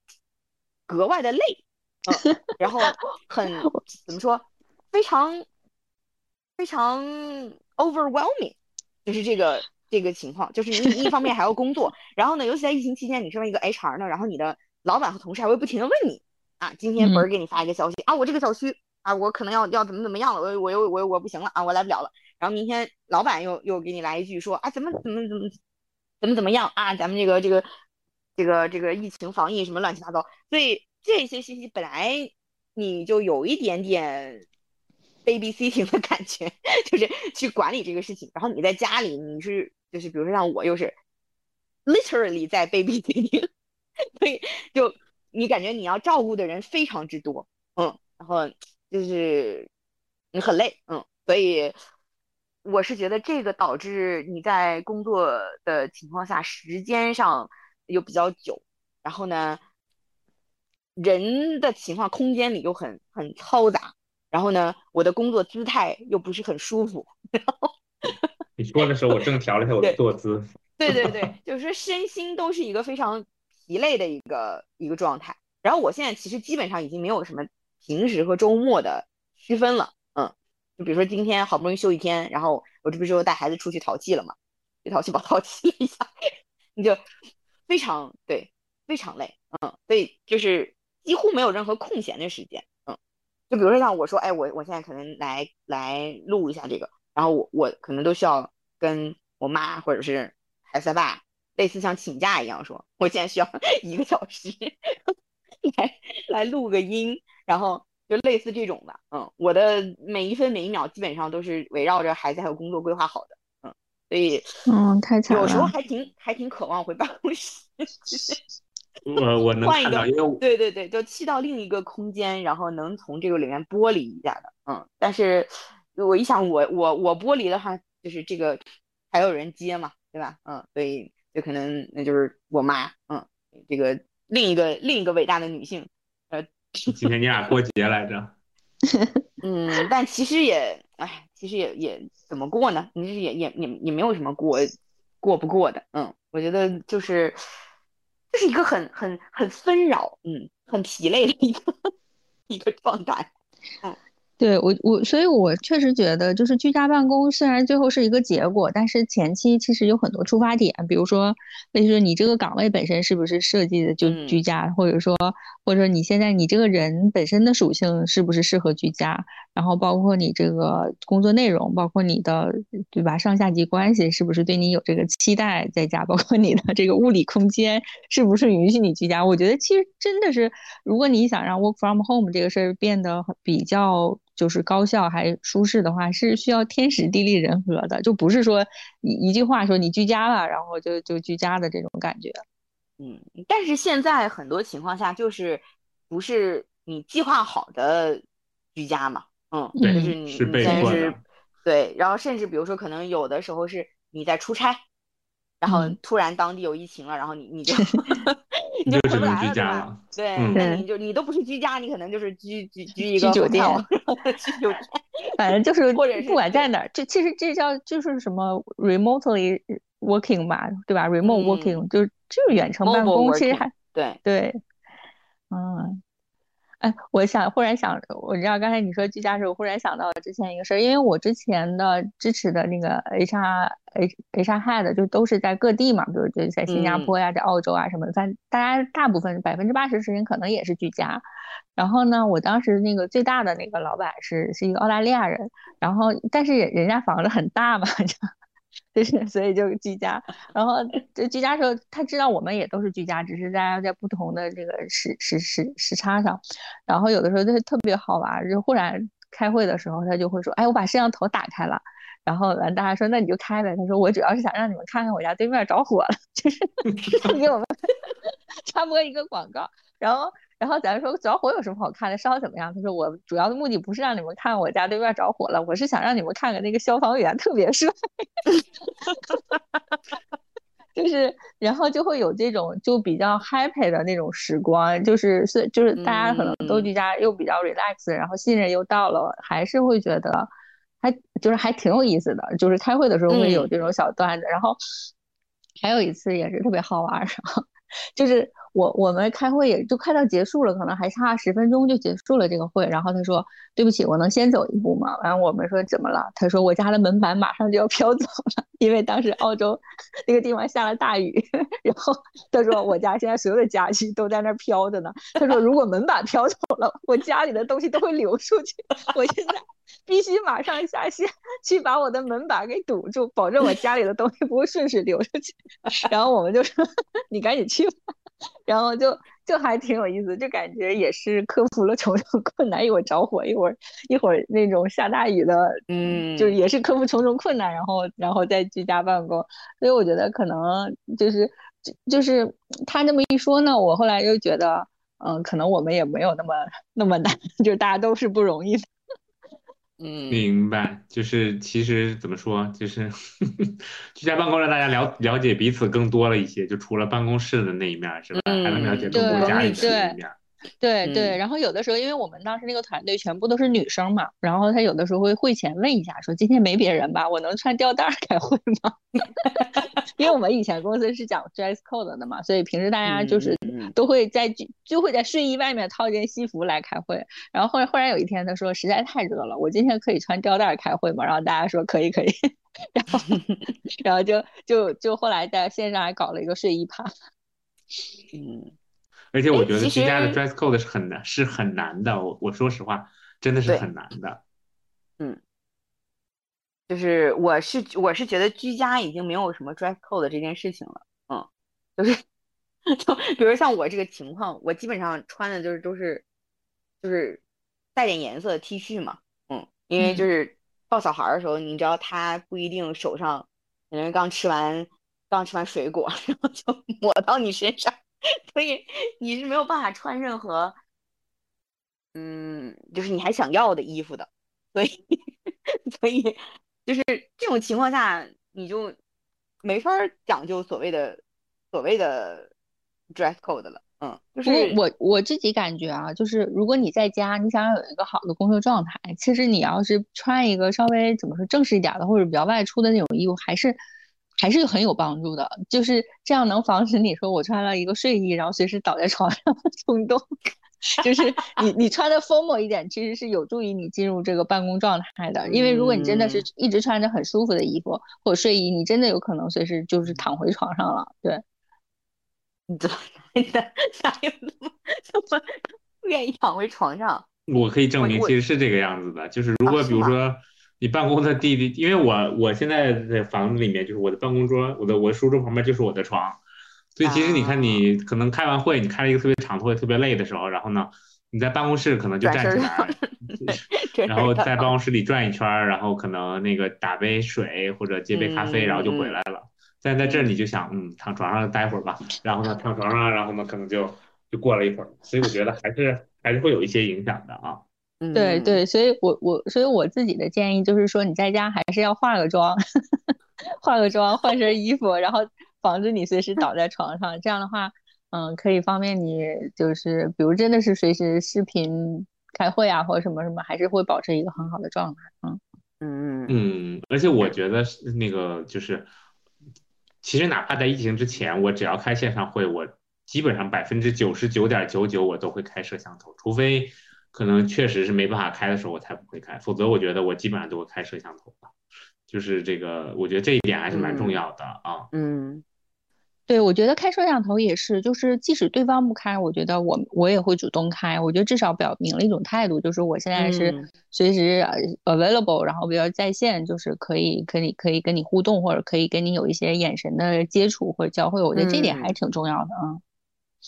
格外的累，嗯，然后很 怎么说，非常非常 overwhelming，就是这个这个情况，就是你一方面还要工作，然后呢，尤其在疫情期间，你身为一个 HR 呢，然后你的老板和同事还会不停的问你啊，今天本儿给你发一个消息啊，我这个小区。啊，我可能要要怎么怎么样了，我我又我我不行了啊，我来不了了。然后明天老板又又给你来一句说啊，怎么怎么怎么怎么怎么样啊，咱们这个这个这个这个疫情防疫什么乱七八糟，所以这些信息本来你就有一点点 babysitting 的感觉，就是去管理这个事情。然后你在家里你是就是比如说像我又是 literally 在 babysitting，所以就你感觉你要照顾的人非常之多，嗯，然后。就是你很累，嗯，所以我是觉得这个导致你在工作的情况下时间上又比较久，然后呢，人的情况空间里又很很嘈杂，然后呢，我的工作姿态又不是很舒服。然后 你说的时候，我正调了一下我的坐姿。对对对，就是说身心都是一个非常疲累的一个一个状态。然后我现在其实基本上已经没有什么。平时和周末的区分了，嗯，就比如说今天好不容易休一天，然后我这不是又带孩子出去淘气了嘛，去淘气宝淘气了一下，你就非常对，非常累，嗯，所以就是几乎没有任何空闲的时间，嗯，就比如说像我说，哎，我我现在可能来来录一下这个，然后我我可能都需要跟我妈或者是孩子爸类似像请假一样说，我现在需要 一个小时 来 来录个音。然后就类似这种的，嗯，我的每一分每一秒基本上都是围绕着孩子还有工作规划好的，嗯，所以嗯，太惨了。有时候还挺还挺渴望回办公室，我我能换一看到，个因为对对对，就去到另一个空间，然后能从这个里面剥离一下的，嗯，但是我一想我我我剥离的话，就是这个还有人接嘛，对吧？嗯，所以就可能那就是我妈，嗯，这个另一个另一个伟大的女性，呃。今天你俩过节来着？嗯，但其实也，哎，其实也也怎么过呢？你是也也也也没有什么过过不过的，嗯，我觉得就是这是一个很很很纷扰，嗯，很疲累的一个 一个状态，嗯。对我我，所以我确实觉得，就是居家办公虽然最后是一个结果，但是前期其实有很多出发点，比如说，就是你这个岗位本身是不是设计的就居家，或者说，或者说你现在你这个人本身的属性是不是适合居家，然后包括你这个工作内容，包括你的对吧上下级关系是不是对你有这个期待在家，包括你的这个物理空间是不是允许你居家？我觉得其实真的是，如果你想让 work from home 这个事儿变得比较就是高效还舒适的话，是需要天时地利人和的，就不是说一一句话说你居家了，然后就就居家的这种感觉。嗯，但是现在很多情况下就是不是你计划好的居家嘛？嗯，对就是你现在是对，然后甚至比如说可能有的时候是你在出差，然后嗯突然当地有疫情了，然后你你就 你就只能回不来了，对吧？居家了。对，嗯那你就你都不是居家，你可能就是居居居一个居酒店居酒店。反正就是或者是不管在哪儿，就其实这叫就是什么 remotely working 吧，对吧？remote 嗯 working 就是就是远程办公，其实还对，对，嗯。哎，我想忽然想，我知道刚才你说居家的时候，我忽然想到之前一个事儿，因为我之前的支持的那个 HR H HR head 就都是在各地嘛，比如就在新加嗯坡呀，在澳洲啊什么的，反正大家大部分百分之八十时间可能也是居家。然后呢，我当时那个最大的那个老板是是一个澳大利亚人，然后但是人人家房子很大嘛，就是 所以就居家。然后就居家时候，他知道我们也都是居家，只是大家在不同的这个时时时时差上。然后有的时候就是特别好玩，就忽然开会的时候，他就会说：“哎，我把摄像头打开了。”然后完，大家说：“那你就开呗。”他说：“我主要是想让你们看看我家对面着火了，就是 给我们插播一个广告。”然后，然后咱说着火有什么好看的？烧怎么样？他说：“我主要的目的不是让你们看我家对面着火了，我是想让你们看看那个消防员特别帅。”就是，然后就会有这种就比较 happy 的那种时光，就是是就是大家可能都嗯居家又比较 relax，然后信任又到了，还是会觉得还就是还挺有意思的。就是开会的时候会有嗯这种小段子，然后还有一次也是特别好玩儿，然后就是我我们开会也就快到结束了，可能还差十分钟就结束了这个会，然后他说对不起，我能先走一步吗？完了我们说怎么了？他说我家的门板马上就要飘走了，因为当时澳洲那个地方下了大雨，然后他说我家现在所有的家具都在那飘着呢。他说如果门板飘走了，我家里的东西都会流出去，我现在必须马上下线去把我的门板给堵住，保证我家里的东西不会顺水流出去。然后我们就说你赶紧去吧，然后就就还挺有意思，就感觉也是克服了重重困难，一会儿着火，一会儿一会儿那种下大雨的，嗯就是也是克服重重困难，然后然后再居家办公，所以我觉得可能就是就就是他这么一说呢，我后来又觉得，嗯，可能我们也没有那么那么难，就是大家都是不容易的。嗯明白，就是其实怎么说，就是 居家办公让大家了了解彼此更多了一些，就除了办公室的那一面儿，是吧？还能了解更多家里的那一面儿。对对，嗯然后有的时候，因为我们当时那个团队全部都是女生嘛，然后他有的时候会会前问一下，说今天没别人吧，我能穿吊带儿开会吗？因为我们以前公司是讲 dress code 的嘛，所以平时大家就是都会在就就会在睡衣外面套件西服来开会。然后后来忽然有一天他说实在太热了，我今天可以穿吊带儿开会吗？然后大家说可以可以，然后 然后就就就后来在线上还搞了一个睡衣趴。嗯，而且我觉得居家的 dress code 是很难，是很难的。我我说实话，真的是很难的。嗯就是我是我是觉得居家已经没有什么 dress code 这件事情了，嗯，就是 就比如像我这个情况，我基本上穿的就是都是就是带点颜色的 T 恤嘛，嗯，因为嗯就是抱小孩儿的时候，你知道他不一定手上人家刚吃完刚吃完水果，然后就抹到你身上，所以你是没有办法穿任何嗯，就是你还想要的衣服的，所以 所以就是这种情况下，你就没法儿讲究所谓的所谓的 dress code 了，嗯，就是我我自己感觉啊，就是如果你在家，你想要有一个好的工作状态，其实你要是穿一个稍微怎么说正式一点儿的，或者比较外出的那种衣服，还是还是很有帮助的。就是这样能防止你说我穿了一个睡衣，然后随时倒在床上的 冲动。就是你你穿的 formal 一点，其实是有助于你进入这个办公状态的。因为如果你真的是嗯一直穿着很舒服的衣服或者睡衣，你真的有可能随时就是躺回床上了。对。哪哪有那么那么不愿意躺回床上？我可以证明其实是这个样子的，就是如果比如说你办公的地地，因为我我现在的房子里面就是我的办公桌，我的我的书桌旁边就是我的床，所以其实你看你可能开完会，你开了一个特别长的会，特别累的时候，然后呢，你在办公室可能就站起来，然后在办公室里转一圈儿，然后可能那个打杯水或者接杯咖啡，然后就回来了。但在这儿你就想，嗯，躺床上待会儿吧，然后呢，躺床上，然后呢，可能就就过了一会儿，所以我觉得还是还是会有一些影响的啊。嗯对对，所以我我所以我自己的建议就是说，你在家还是要化个妆，化个妆，换身衣服，然后防止你随时倒在床上。这样的话，嗯，可以方便你，就是比如真的是随时视频开会啊，或者什么什么，还是会保持一个很好的状态。嗯嗯嗯嗯，而且我觉得是那个就是，其实哪怕在疫情之前，我只要开线上会，我基本上百分之九十九点九九我都会开摄像头，除非可能确实是没办法开的时候，我才不会开，否则我觉得我基本上都会开摄像头的。就是这个，我觉得这一点还是蛮重嗯要的啊。嗯对，我觉得开摄像头也是，就是即使对方不开，我觉得我我也会主动开。我觉得至少表明了一种态度，就是我现在是嗯随时呃 available，然后比较在线，就是可以可以可以跟你互动，或者可以跟你有一些眼神的接触或者交汇。我觉得这点还嗯挺重要的啊。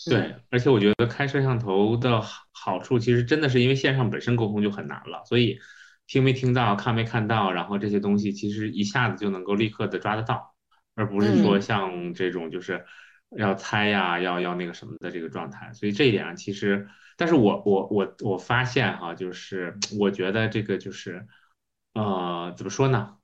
对，而且我觉得开摄像头的好好处，其实真的是因为线上本身沟通就很难了，所以听没听到、看没看到，然后这些东西其实一下子就能够立刻的抓得到，而不是说嗯像这种就是要猜呀、要要那个什么的这个状态。所以这一点上，其实，但是我我我我发现哈，就是我觉得这个就是，呃，怎么说呢？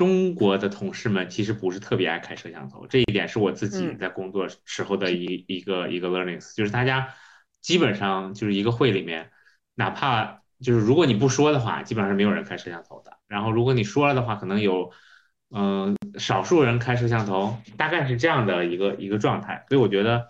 中国的同事们其实不是特别爱开摄像头，这一点是我自己嗯在工作时候的一一个一个 learnings，就是大家基本上就是一个会里面，哪怕就是如果你不说的话，基本上是没有人开摄像头的。然后如果你说了的话，可能有嗯、少数人开摄像头，大概是这样的一个一个状态。所以我觉得，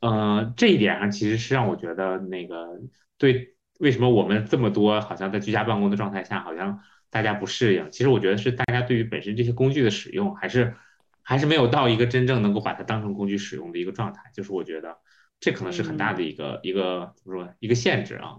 呃，这一点上其实是让我觉得那个对为什么我们这么多好像在居家办公的状态下，好像大家不适应。其实我觉得是大家对于本身这些工具的使用，还是还是没有到一个真正能够把它当成工具使用的一个状态。就是我觉得这可能是很大的一个、一个怎么说一个限制啊。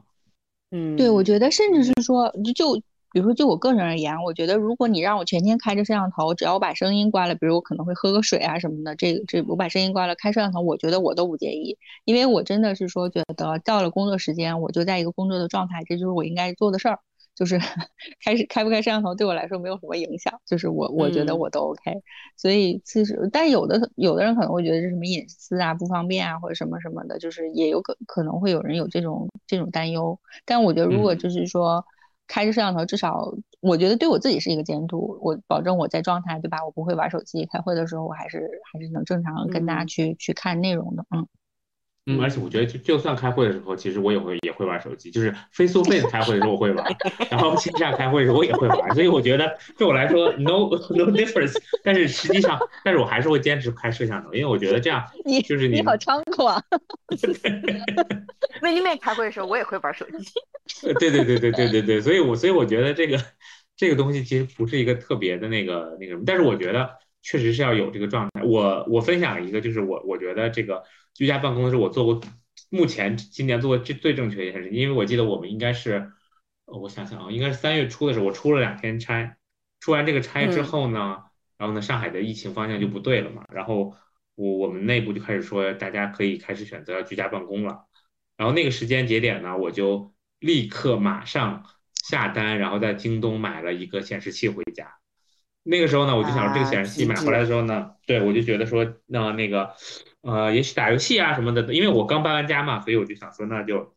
嗯，对，我觉得甚至是说，就就比如说就我个人而言，我觉得如果你让我全天开着摄像头，只要我把声音关了，比如我可能会喝个水啊什么的，这个这我把声音关了，开摄像头，我觉得我都不介意，因为我真的是说觉得到了工作时间，我就在一个工作的状态，这就是我应该做的事儿。就是 开始开不开摄像头对我来说没有什么影响，就是我我觉得嗯。我都 OK，所以其实但有的有的人可能会觉得这是什么隐私啊不方便啊或者什么什么的，就是也有可可能会有人有这种这种担忧，但我觉得如果嗯。就是说开着摄像头，至少我觉得对我自己是一个监督，我保证我在状态，对吧？我不会玩手机，开会的时候我还是还是能正常跟大家嗯。去去看内容的，嗯。嗯，而且我觉得就就算开会的时候，其实我也会也会玩手机，就是 face to face 开会的时候我会玩，然后线下开会的时候我也会玩，所以我觉得对我来说 no no difference。但是实际上，但是我还是会坚持开摄像头，因为我觉得这样 你就是你你好猖狂，面对面开会的时候，我也会玩手机。呃 对对对对对对对，所以我所以我觉得这个这个东西其实不是一个特别的那个那个什么，但是我觉得确实是要有这个状态。我我分享一个，就是我我觉得这个居家办公的时候，我做过目前今年做的最最正确的一件事情，因为我记得我们应该是，呃我想想啊，应该是三月初的时候，我出了两天差，出完这个差之嗯后呢，然后呢，上海的疫情方向就不对了嘛，然后我我们内部就开始说，大家可以开始选择要居家办公了。然后那个时间节点呢，我就立刻马上下单，然后在京东买了一个显示器回家。那个时候呢，我就想说这个啊显示器买回来的时候呢，对我就觉得说，那那个呃，也许打游戏啊什么的，因为我刚搬完家嘛，所以我就想说那就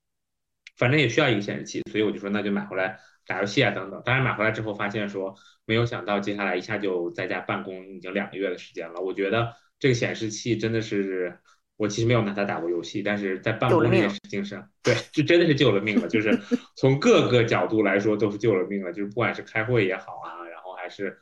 反正也需要一个显示器，所以我就说那就买回来打游戏啊等等。当然买回来之后发现说，没有想到接下来一下就在家办公已经两个月的时间了。我觉得这个显示器真的是。我其实没有拿它打过游戏，但是在办公这件事情上，对，就真的是救了命了。就是从各个角度来说都是救了命了。就是不管是开会也好啊，然后还是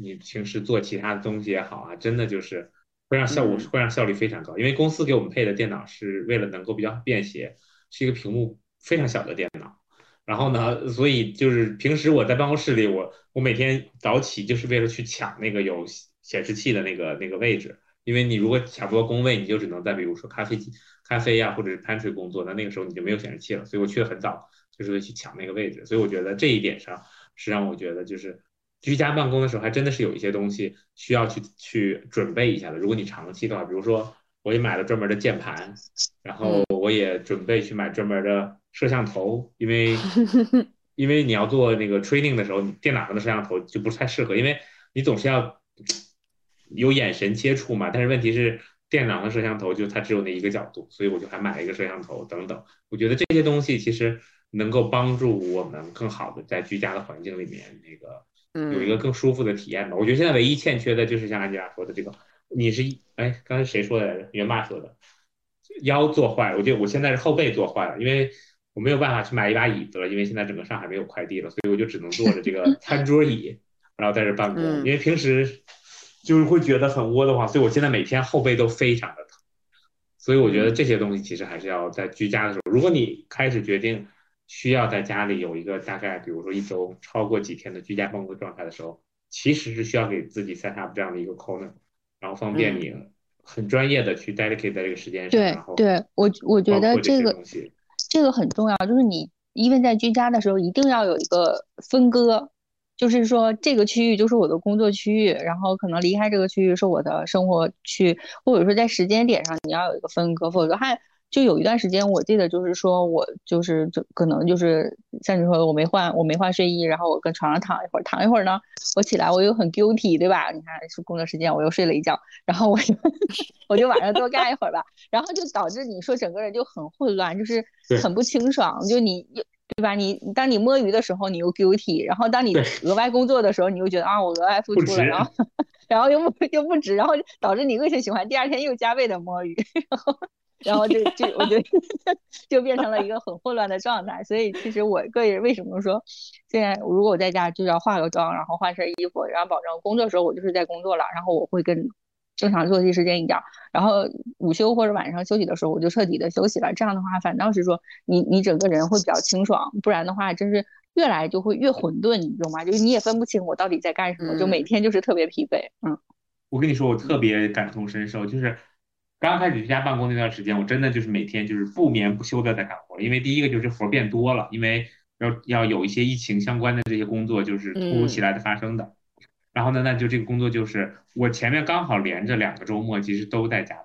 你平时做其他的东西也好啊，真的就是会让效果嗯会让效率非常高。因为公司给我们配的电脑是为了能够比较便携，是一个屏幕非常小的电脑。然后呢，所以就是平时我在办公室里，我我每天早起就是为了去抢那个有显示器的那个那个位置。因为你如果抢不到工位，你就只能在比如说咖啡机、咖啡呀、或者是 pantry 工作，那那个时候你就没有显示器了。所以我去的很早，就是会去抢那个位置。所以我觉得这一点上是让我觉得就是居家办公的时候还真的是有一些东西需要去去准备一下的。如果你长期的话，比如说我也买了专门的键盘，然后我也准备去买专门的摄像头，因为 因为你要做那个 training 的时候，你电脑上的摄像头就不太适合，因为你总是要有眼神接触嘛。但是问题是。电脑的摄像头就它只有那一个角度，所以我就还买了一个摄像头等等。我觉得这些东西其实能够帮助我们更好的在居家的环境里面那个有一个更舒服的体验吧。我觉得现在唯一欠缺的就是像安吉拉说的这个，你是哎，刚才谁说的来着？元爸说的，腰坐坏了。我觉得我现在是后背坐坏了，因为我没有办法去买一把椅子了，因为现在整个上海没有快递了，所以我就只能坐着这个 餐桌椅，然后在这办公。因为平时。就是会觉得很窝的话，所以我现在每天后背都非常的疼，所以我觉得这些东西其实还是要在居家的时候，如果你开始决定需要在家里有一个大概，比如说一周超过几天的居家办公状态的时候，其实是需要给自己 set up 这样的一个 corner，然后方便你很专业的去 dedicate 在这个时间上。对，对我我觉得这个这个很重要，就是你因为在居家的时候一定要有一个分割。就是说，这个区域就是我的工作区域，然后可能离开这个区域是我的生活区，或者说在时间点上你要有一个分割，否则还就有一段时间，我记得就是说我就是就可能就是像你说的我没换我没换睡衣，然后我跟床上躺一会儿，躺一会儿呢，我起来我又很 guilty，对吧？你看是工作时间，我又睡了一觉，然后我就 我就晚上多干一会儿吧，然后就导致你说整个人就很混乱，就是很不清爽，就你对吧？你当你摸鱼的时候，你又 guilty，然后当你额外工作的时候，你又觉得啊，我额外付出了，然后 然后又不又不值，然后导致你恶性循环，第二天又加倍的摸鱼，然后然后就就我觉得就变成了一个很混乱的状态。所以其实我个人为什么说现在如果我在家就要化个妆，然后换身衣服，然后保证工作时候我就是在工作了，然后我会跟。正常作息时间一样，然后午休或者晚上休息的时候，我就彻底的休息了。这样的话，反倒是说你你整个人会比较清爽，不然的话，真是越来就会越混沌，你懂吗？就是你也分不清我到底在干什么，就每天就是特别疲惫。嗯，我跟你说，我特别感同身受，就是刚开始居家办公那段时间，我真的就是每天就是不眠不休的在干活，因为第一个就是活变多了，因为要要有一些疫情相关的这些工作就是突如其来的发生的。然后呢，那就这个工作就是我前面刚好连着两个周末，其实都在家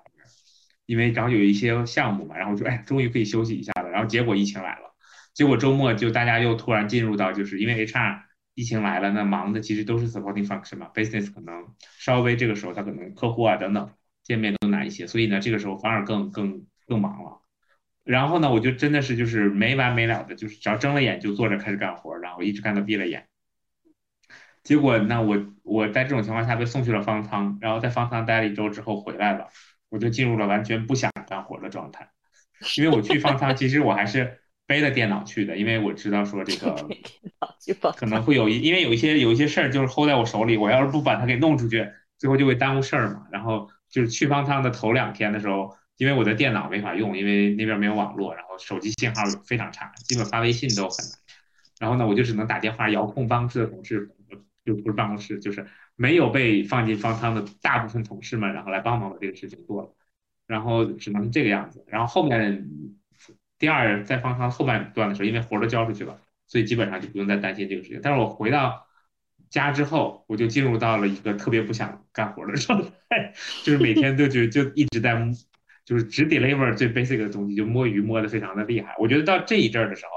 因为然后有一些项目嘛，然后说哎，终于可以休息一下了。然后结果疫情来了，结果周末就大家又突然进入到就是因为 HR 疫情来了，那忙的其实都是 supporting function 嘛，business 可能稍微这个时候他可能客户啊等等见面都难一些，所以呢这个时候反而更更更忙了。然后呢，我就真的是就是没完没了的，就是只要睁了眼就坐着开始干活，然后一直干到闭了眼。结果那我我在这种情况下被送去了方舱，然后在方舱待了一周之后回来了，我就进入了完全不想干活的状态。因为我去方舱，其实我还是背了电脑去的，因为我知道说这个可能会有一，因为有一些有一些事儿就是 hold 在我手里，我要是不把它给弄出去，最后就会耽误事儿嘛。然后就是去方舱的头两天的时候，因为我的电脑没法用，因为那边没有网络，然后手机信号非常差，基本发微信都很难。然后呢，我就只能打电话遥控办公室的同事。就不是办公室，就是没有被放进方舱的大部分同事们，然后来帮忙把这个事情做了，然后只能这个样子。然后后面第二在方舱后半段的时候，因为活都交出去了，所以基本上就不用再担心这个事情。但是我回到家之后，我就进入到了一个特别不想干活的状态，就是每天都就就一直在，就是只 deliver 最 basic 的东西，就摸鱼摸的非常的厉害。我觉得到这一阵儿的时候。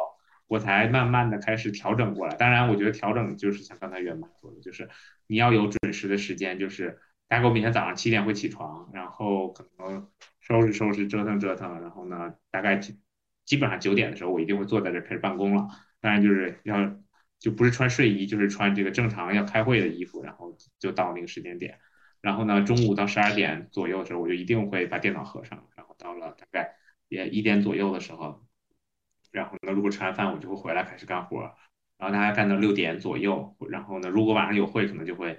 我才慢慢的开始调整过来。当然，我觉得调整就是像刚才袁妈说的，就是你要有准时的时间，就是大概我每天早上七点会起床，然后可能收拾收拾、折腾折腾，然后呢，大概基本上九点的时候，我一定会坐在这开始办公了。当然就是要就不是穿睡衣，就是穿这个正常要开会的衣服，然后就到那个时间点。然后呢，中午到十二点左右的时候，我就一定会把电脑合上。然后到了大概也一点左右的时候。然后呢，如果吃完饭，我就会回来开始干活，然后大概干到六点左右。然后呢，如果晚上有会，可能就会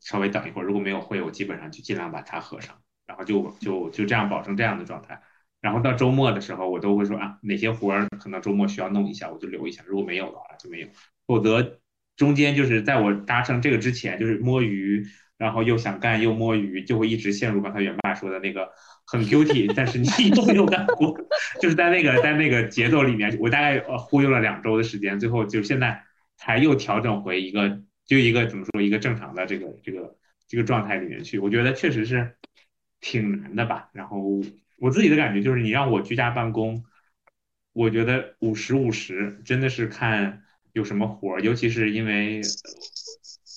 稍微等一会儿；如果没有会，我基本上就尽量把它合上，然后就就就这样保证这样的状态。然后到周末的时候，我都会说啊，哪些活儿可能周末需要弄一下，我就留一下；如果没有的话就没有。否则中间就是在我达成这个之前，就是摸鱼然后又想干又摸鱼，就会一直陷入刚才元爸说的那个很 guilty，但是你又没有干过，就是在那个在那个节奏里面，我大概呃忽悠了两周的时间，最后就现在才又调整回一个就一个怎么说一个正常的这个这个这个状态里面去。我觉得确实是挺难的吧。然后我自己的感觉就是，你让我居家办公，我觉得五十五十真的是看有什么活儿，尤其是因为。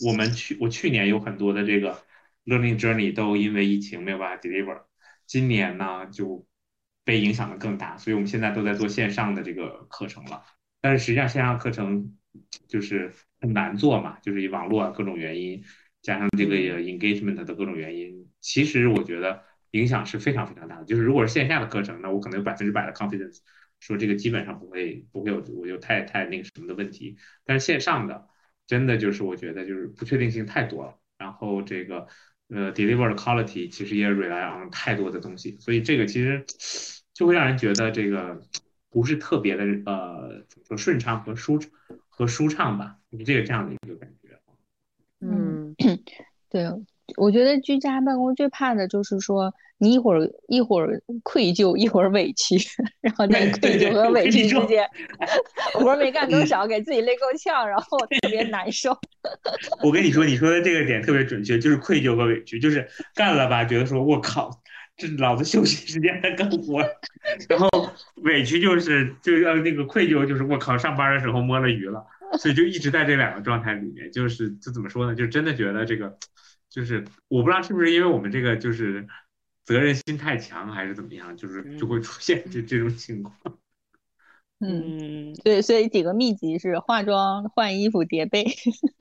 我们去，我去年有很多的这个 learning journey 都因为疫情没有办法 deliver，今年呢就被影响的更大，所以我们现在都在做线上的这个课程了。但是实际上线上课程就是很难做嘛，就是以网络啊各种原因，加上这个 engagement 的各种原因，其实我觉得影响是非常非常大的。就是如果是线下的课程，那我可能有百分之百的 confidence，说这个基本上不会不会有我有太太那个什么的问题。但是线上的。真的就是我觉得就是不确定性太多了，然后这个呃 deliver 的 quality 其实也 rely on 太多的东西，所以这个其实就会让人觉得这个不是特别的呃怎么说顺畅和舒和舒畅吧，是这个这样的一个感觉。嗯，对，我觉得居家办公最怕的就是说。你一会儿一会儿愧疚，一会儿委屈，然后在愧疚和委屈之间，活没干多少，给自己累够呛，然后特别难受。我跟你说，你说的这个点特别准确，就是愧疚和委屈，就是干了吧，觉得说我靠，这老子休息时间还干活，然后委屈就是就要那个愧疚就是我靠，上班的时候摸了鱼了，所以就一直在这两个状态里面，就是就怎么说呢，就真的觉得这个就是我不知道是不是因为我们这个就是。责任心太强还是怎么样，就是就会出现这这种情况。嗯，对，所以几个秘籍是化妆、换衣服、叠被。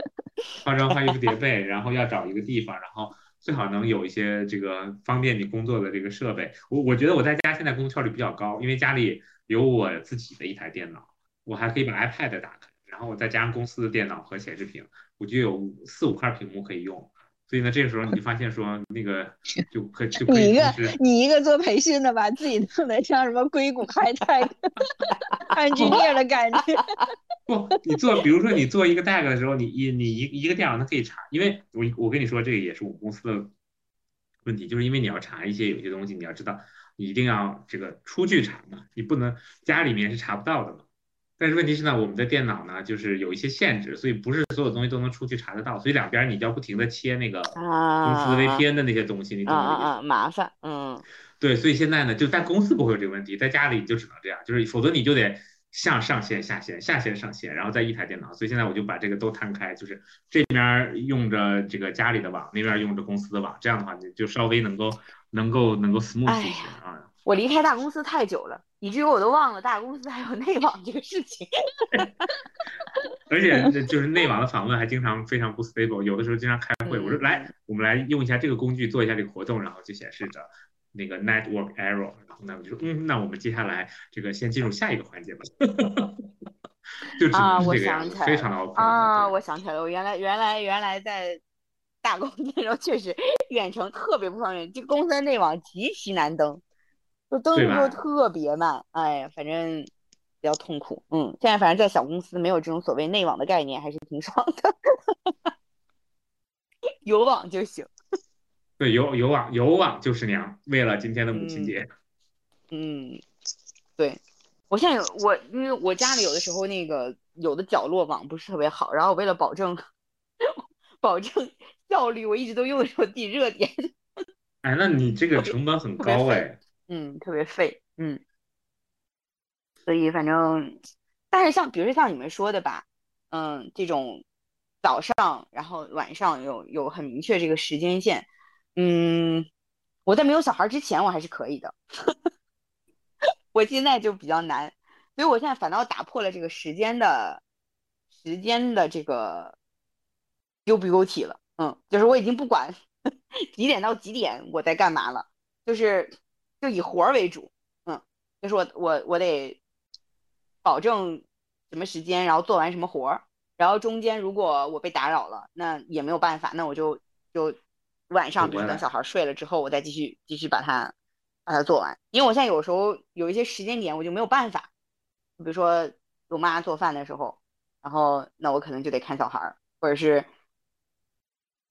化妆、换衣服、叠被，然后要找一个地方，然后最好能有一些这个方便你工作的这个设备。我我觉得我在家现在工作效率比较高，因为家里有我自己的一台电脑，我还可以把 iPad 打开，然后我再加上公司的电脑和显示屏，我就有四五块屏幕可以用。所以呢，这个时候你就发现说，那个 就可就你一个你一个做培训的吧，自己弄得像什么硅谷开泰安吉涅的感觉。不，你做，比如说你做一个 DAG 的时候，你一你一一个电脑它可以查，因为我我跟你说，这个也是我们公司的问题，就是因为你要查一些有些东西，你要知道，你一定要这个出去查嘛，你不能家里面是查不到的嘛。但是问题是呢，我们的电脑呢，就是有一些限制，所以不是所有东西都能出去查得到，所以两边你就要不停的切那个公司 VPN 的那些东西，你懂吗？麻烦，嗯，对，所以现在呢，就在公司不会有这个问题，在家里你就只能这样，就是否则你就得向上线、下线、下线、上线，然后再一台电脑。所以现在我就把这个都摊开，就是这边用着这个家里的网，那边用着公司的网，这样的话你就稍微能够能够能够 smooth 一些啊。我离开大公司太久了，以至于我都忘了大公司还有内网这个事情。而且就是内网的访问还经常非常不 stable，有的时候经常开会。我说来，我们来用一下这个工具做一下这个活动，然后就显示着那个 network error。然后呢，我就说嗯，那我们接下来这个先进入下一个环节吧。就啊，我想起来非常的啊，我想起来了，我原来原来原来在大公司的时候确实远程特别不方便，这公司的内网极其难登。就登录就特别慢，哎呀，反正比较痛苦。嗯，现在反正在小公司没有这种所谓内网的概念，还是挺爽的。有网就行。对，有有网有网就是娘。为了今天的母亲节。嗯，对，我现在有我，因为我家里有的时候那个有的角落网不是特别好，然后为了保证 保证效率，我一直都用的是我自己热点。哎，那你这个成本很高哎。嗯，特别废，嗯，所以反正，但是像比如说像你们说的吧，嗯，这种早上然后晚上有有很明确这个时间线，嗯，我在没有小孩之前我还是可以的，我现在就比较难，所以我现在反倒打破了这个时间的时间的这个丢不丢体了，嗯，就是我已经不管 几点到几点我在干嘛了，就是。就以活儿为主，嗯，就是我我我得保证什么时间，然后做完什么活儿，然后中间如果我被打扰了，那也没有办法，那我就就晚上，比如等小孩睡了之后，我再继续继续把它把它做完。因为我现在有时候有一些时间点我就没有办法，比如说我妈做饭的时候，然后那我可能就得看小孩，或者是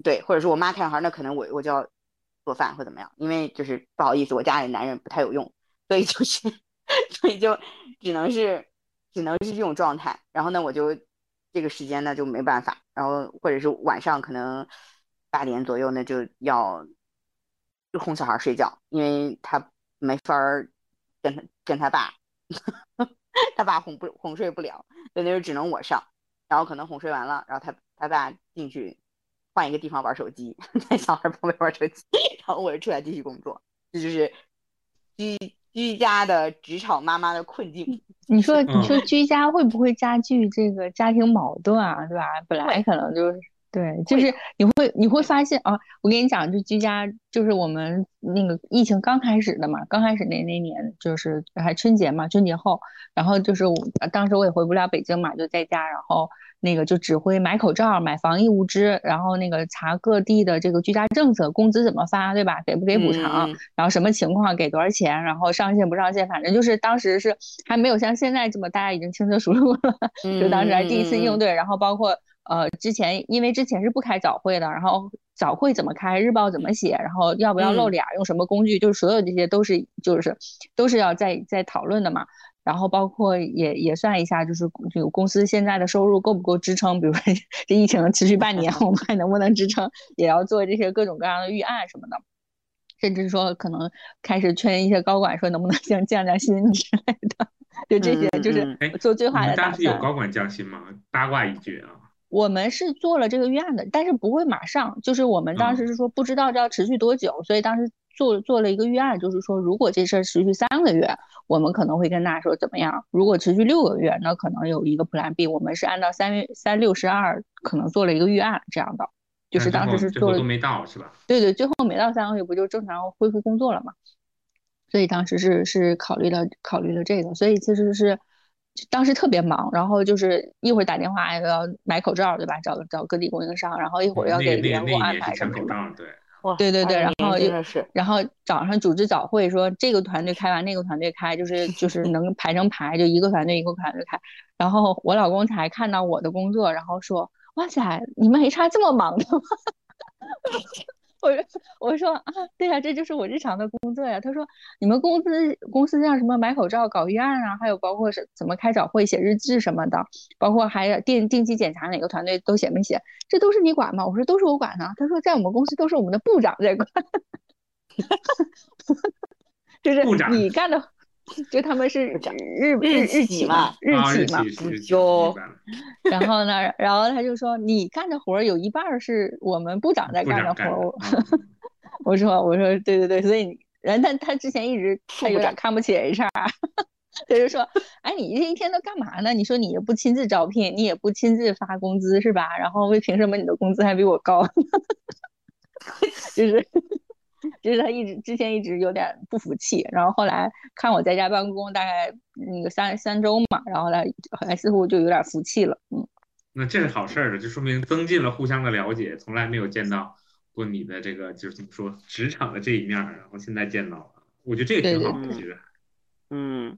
对，或者是我妈看小孩，那可能我我就要做饭或怎么样，因为就是不好意思，我家里男人不太有用，所以就是 所以就只能是只能是这种状态。然后呢，我就这个时间呢就没办法，然后或者是晚上可能八点左右呢就要就哄小孩睡觉，因为他没法儿跟他跟他爸，他爸哄不哄睡不了，所以那就只能我上，然后可能哄睡完了，然后他他爸进去。换一个地方玩手机，在小孩旁边玩手机，然后我就出来继续工作，这就是居居家的职场妈妈的困境。你说，你说居家会不会加剧这个家庭矛盾啊？对吧？本来可能就是对，就是你会你会发现啊，我跟你讲，就居家就是我们那个疫情刚开始的嘛，刚开始那那年就是还春节嘛，春节后，然后就是我当时我也回不了北京嘛，就在家，然后。那个就指挥买口罩、买防疫物资，然后那个查各地的这个居家政策，工资怎么发，对吧？给不给补偿？然后什么情况给多少钱？然后上线不上线？反正就是当时是还没有像现在这么大家已经轻车熟路了，就当时还第一次应对。然后包括呃之前，因为之前是不开早会的，然后早会怎么开，日报怎么写，然后要不要露脸，用什么工具，就是所有这些都是就是都是要在在讨论的嘛。然后包括也也算一下，就是这个公司现在的收入够不够支撑？比如说 这疫情持续半年，我们还能不能支撑？也要做这些各种各样的预案什么的，甚至说可能开始劝一些高管说能不能先降降薪之类的，就这些就是做最坏的打算。当时有高管降薪吗？八卦一句啊。我们是做了这个预案的，但是不会马上，就是我们当时是说不知道这要持续多久，所以当时。做做了一个预案，就是说，如果这事儿持续三个月，我们可能会跟大家说怎么样；如果持续六个月，那可能有一个 Plan B。我们是按照三月三六十二，可能做了一个预案这样的，就是当时是做了都没到是吧？对对，最后没到三个月，不就正常恢复工作了嘛？所以当时是是考虑了考虑了这个，所以其实是当时特别忙，然后就是一会儿打电话要买口罩，对吧？找找各地供应商，然后一会儿要给员工安排什么口罩，对。对对对，然后真的是，然后早上组织早会，说这个团队开完，那个团队开，就是就是能排成排，就一个团队一个团队开。然后我老公才看到我的工作，然后说：“哇塞，你们 HR 这么忙的吗？” 我说我说啊，对呀，这就是我日常的工作呀。他说，你们公司公司像什么买口罩、搞预案啊，还有包括是怎么开早会、写日志什么的，包括还有定定期检查哪个团队都写没写，这都是你管吗？我说都是我管的。他说，在我们公司都是我们的部长在管，就是你干的。就他们是日日日企嘛，日企嘛，就，然后呢，然后他就说你干的活有一半是我们部长在干的活，我说我说对对对，所以人他他之前一直他有点看不起 HR，他就说哎你这一天都干嘛呢？你说你也不亲自招聘，你也不亲自发工资是吧？然后为凭什么你的工资还比我高？就是。就是他一直之前一直有点不服气，然后后来看我在家办公，大概那个三三周嘛，然后来后来似乎就有点服气了，嗯。那这是好事儿的，就说明增进了互相的了解。从来没有见到过你的这个就是怎么说职场的这一面，然后现在见到了，我觉得这个挺好的，其实。嗯。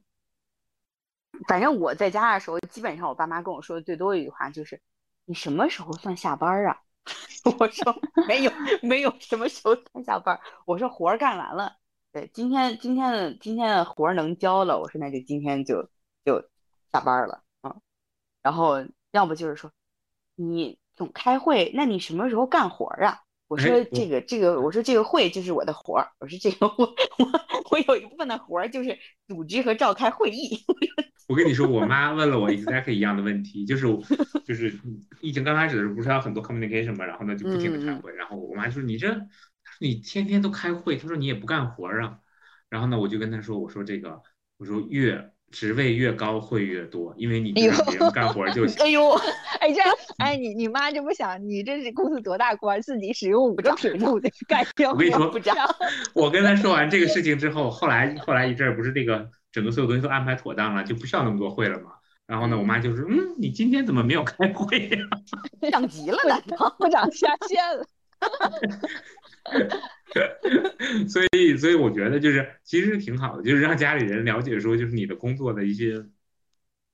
反正我在家的时候，基本上我爸妈跟我说的最多一句话就是：“你什么时候算下班啊？” 我说没有，没有什么时候才下班。我说活儿干完了，对，今天今天的今天的活儿能交了，我说那就今天就就下班了嗯。然后要不就是说你总开会，那你什么时候干活啊？我说这个这个，我说这个会就是我的活儿。我说这个我我我有一部分的活儿就是组织和召开会议。我跟你说，我妈问了我 exactly 一样的问题，就是就是疫情刚开始的时候，不是要很多 communication 嘛，然后呢就不停的开会，然后我妈说你这，你天天都开会，她说你也不干活啊，然后呢我就跟她说，我说这个，我说越职位越高会越多，因为你让别人干活就行。哎呦，哎这样，哎你你妈就不想你这是公司多大官，自己使用五个屏幕的干 掉。我跟你说，我跟她说完这个事情之后，后来后来一阵不是那个。整个所有东西都安排妥当了，就不需要那么多会了嘛。然后呢，我妈就说：“嗯，你今天怎么没有开会呀？降级了，难道部长下线了？” 所以，所以我觉得就是其实挺好的，就是让家里人了解说，就是你的工作的一些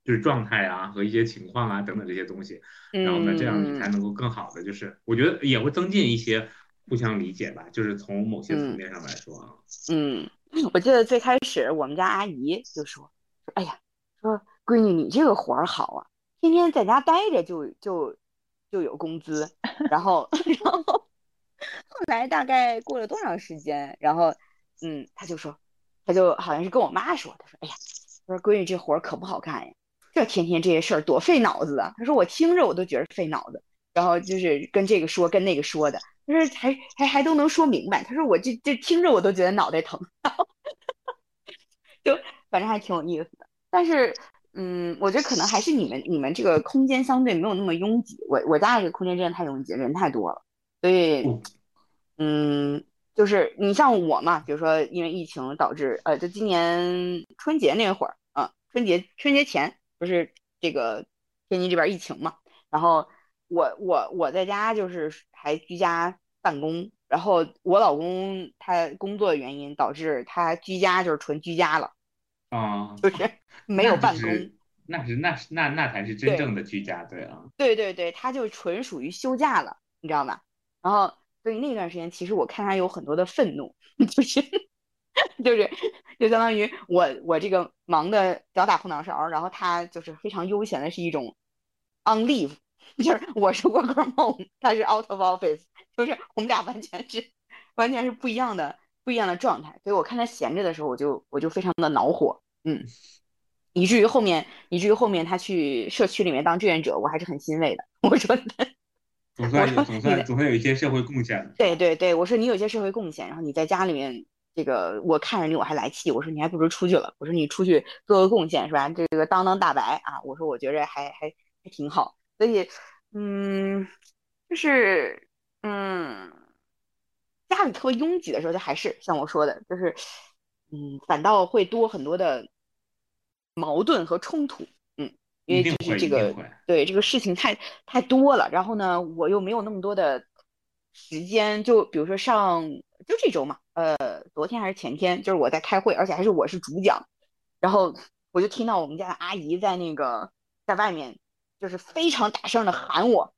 就是状态啊和一些情况啊等等这些东西，然后呢，这样你才嗯能够更好的，就是我觉得也会增进一些互相理解吧，就是从某些层嗯。面上来说啊，嗯，我记得最开始我们家阿姨就说说，哎呀，说闺女你这个活儿好啊，天天在家待着就就就有工资，然后 然后后后来大概过了多长时间，然后嗯，她就说，她就好像是跟我妈说，她说，哎呀，她说闺女这活儿可不好干呀，这天天这些事儿多费脑子啊，她说我听着我都觉得费脑子，然后就是跟这个说跟那个说的。他说还还还都能说明白。他说我这这听着我都觉得脑袋疼，就反正还挺有意思的。但是，嗯，我觉得可能还是你们你们这个空间相对没有那么拥挤。我我家这个空间真的太拥挤，人太多了，所以嗯，嗯，就是你像我嘛，比如说因为疫情导致，呃，就今年春节那会儿啊，春节春节前不是这个天津这边疫情嘛，然后我我我在家就是还居家办公，然后我老公他工作原因导致他居家就是纯居家了，啊，就是没有办公。那是那是那那才是真正的居家，对啊，对对对，他就纯属于休假了，你知道吧？然后所以那段时间，其实我看他有很多的愤怒，就是就是就相当于我我这个忙的脚打后脑勺，然后他就是非常悠闲的是一种 on leave，就是我是 work from home，他是 out of office，就是我们俩完全是完全是不一样的不一样的状态，所以我看他闲着的时候，我就我就非常的恼火，嗯。以至于后面，以至于后面他去社区里面当志愿者，我还是很欣慰的。我说，总算总算总算有一些社会贡献了，对对对，我说你有些社会贡献，然后你在家里面，这个我看着你我还来气，我说你还不如出去了，我说你出去做个贡献是吧？这个当当大白啊，我说我觉着还还还挺好，所以嗯，就是嗯，家里特别拥挤的时候，就还是像我说的，就是嗯，反倒会多很多的矛盾和冲突，嗯，因为就是这个对这个事情太太多了，然后呢，我又没有那么多的时间，就比如说上就这周嘛，呃，昨天还是前天，就是我在开会，而且还是我是主讲，然后我就听到我们家的阿姨在那个在外面就是非常大声的喊我，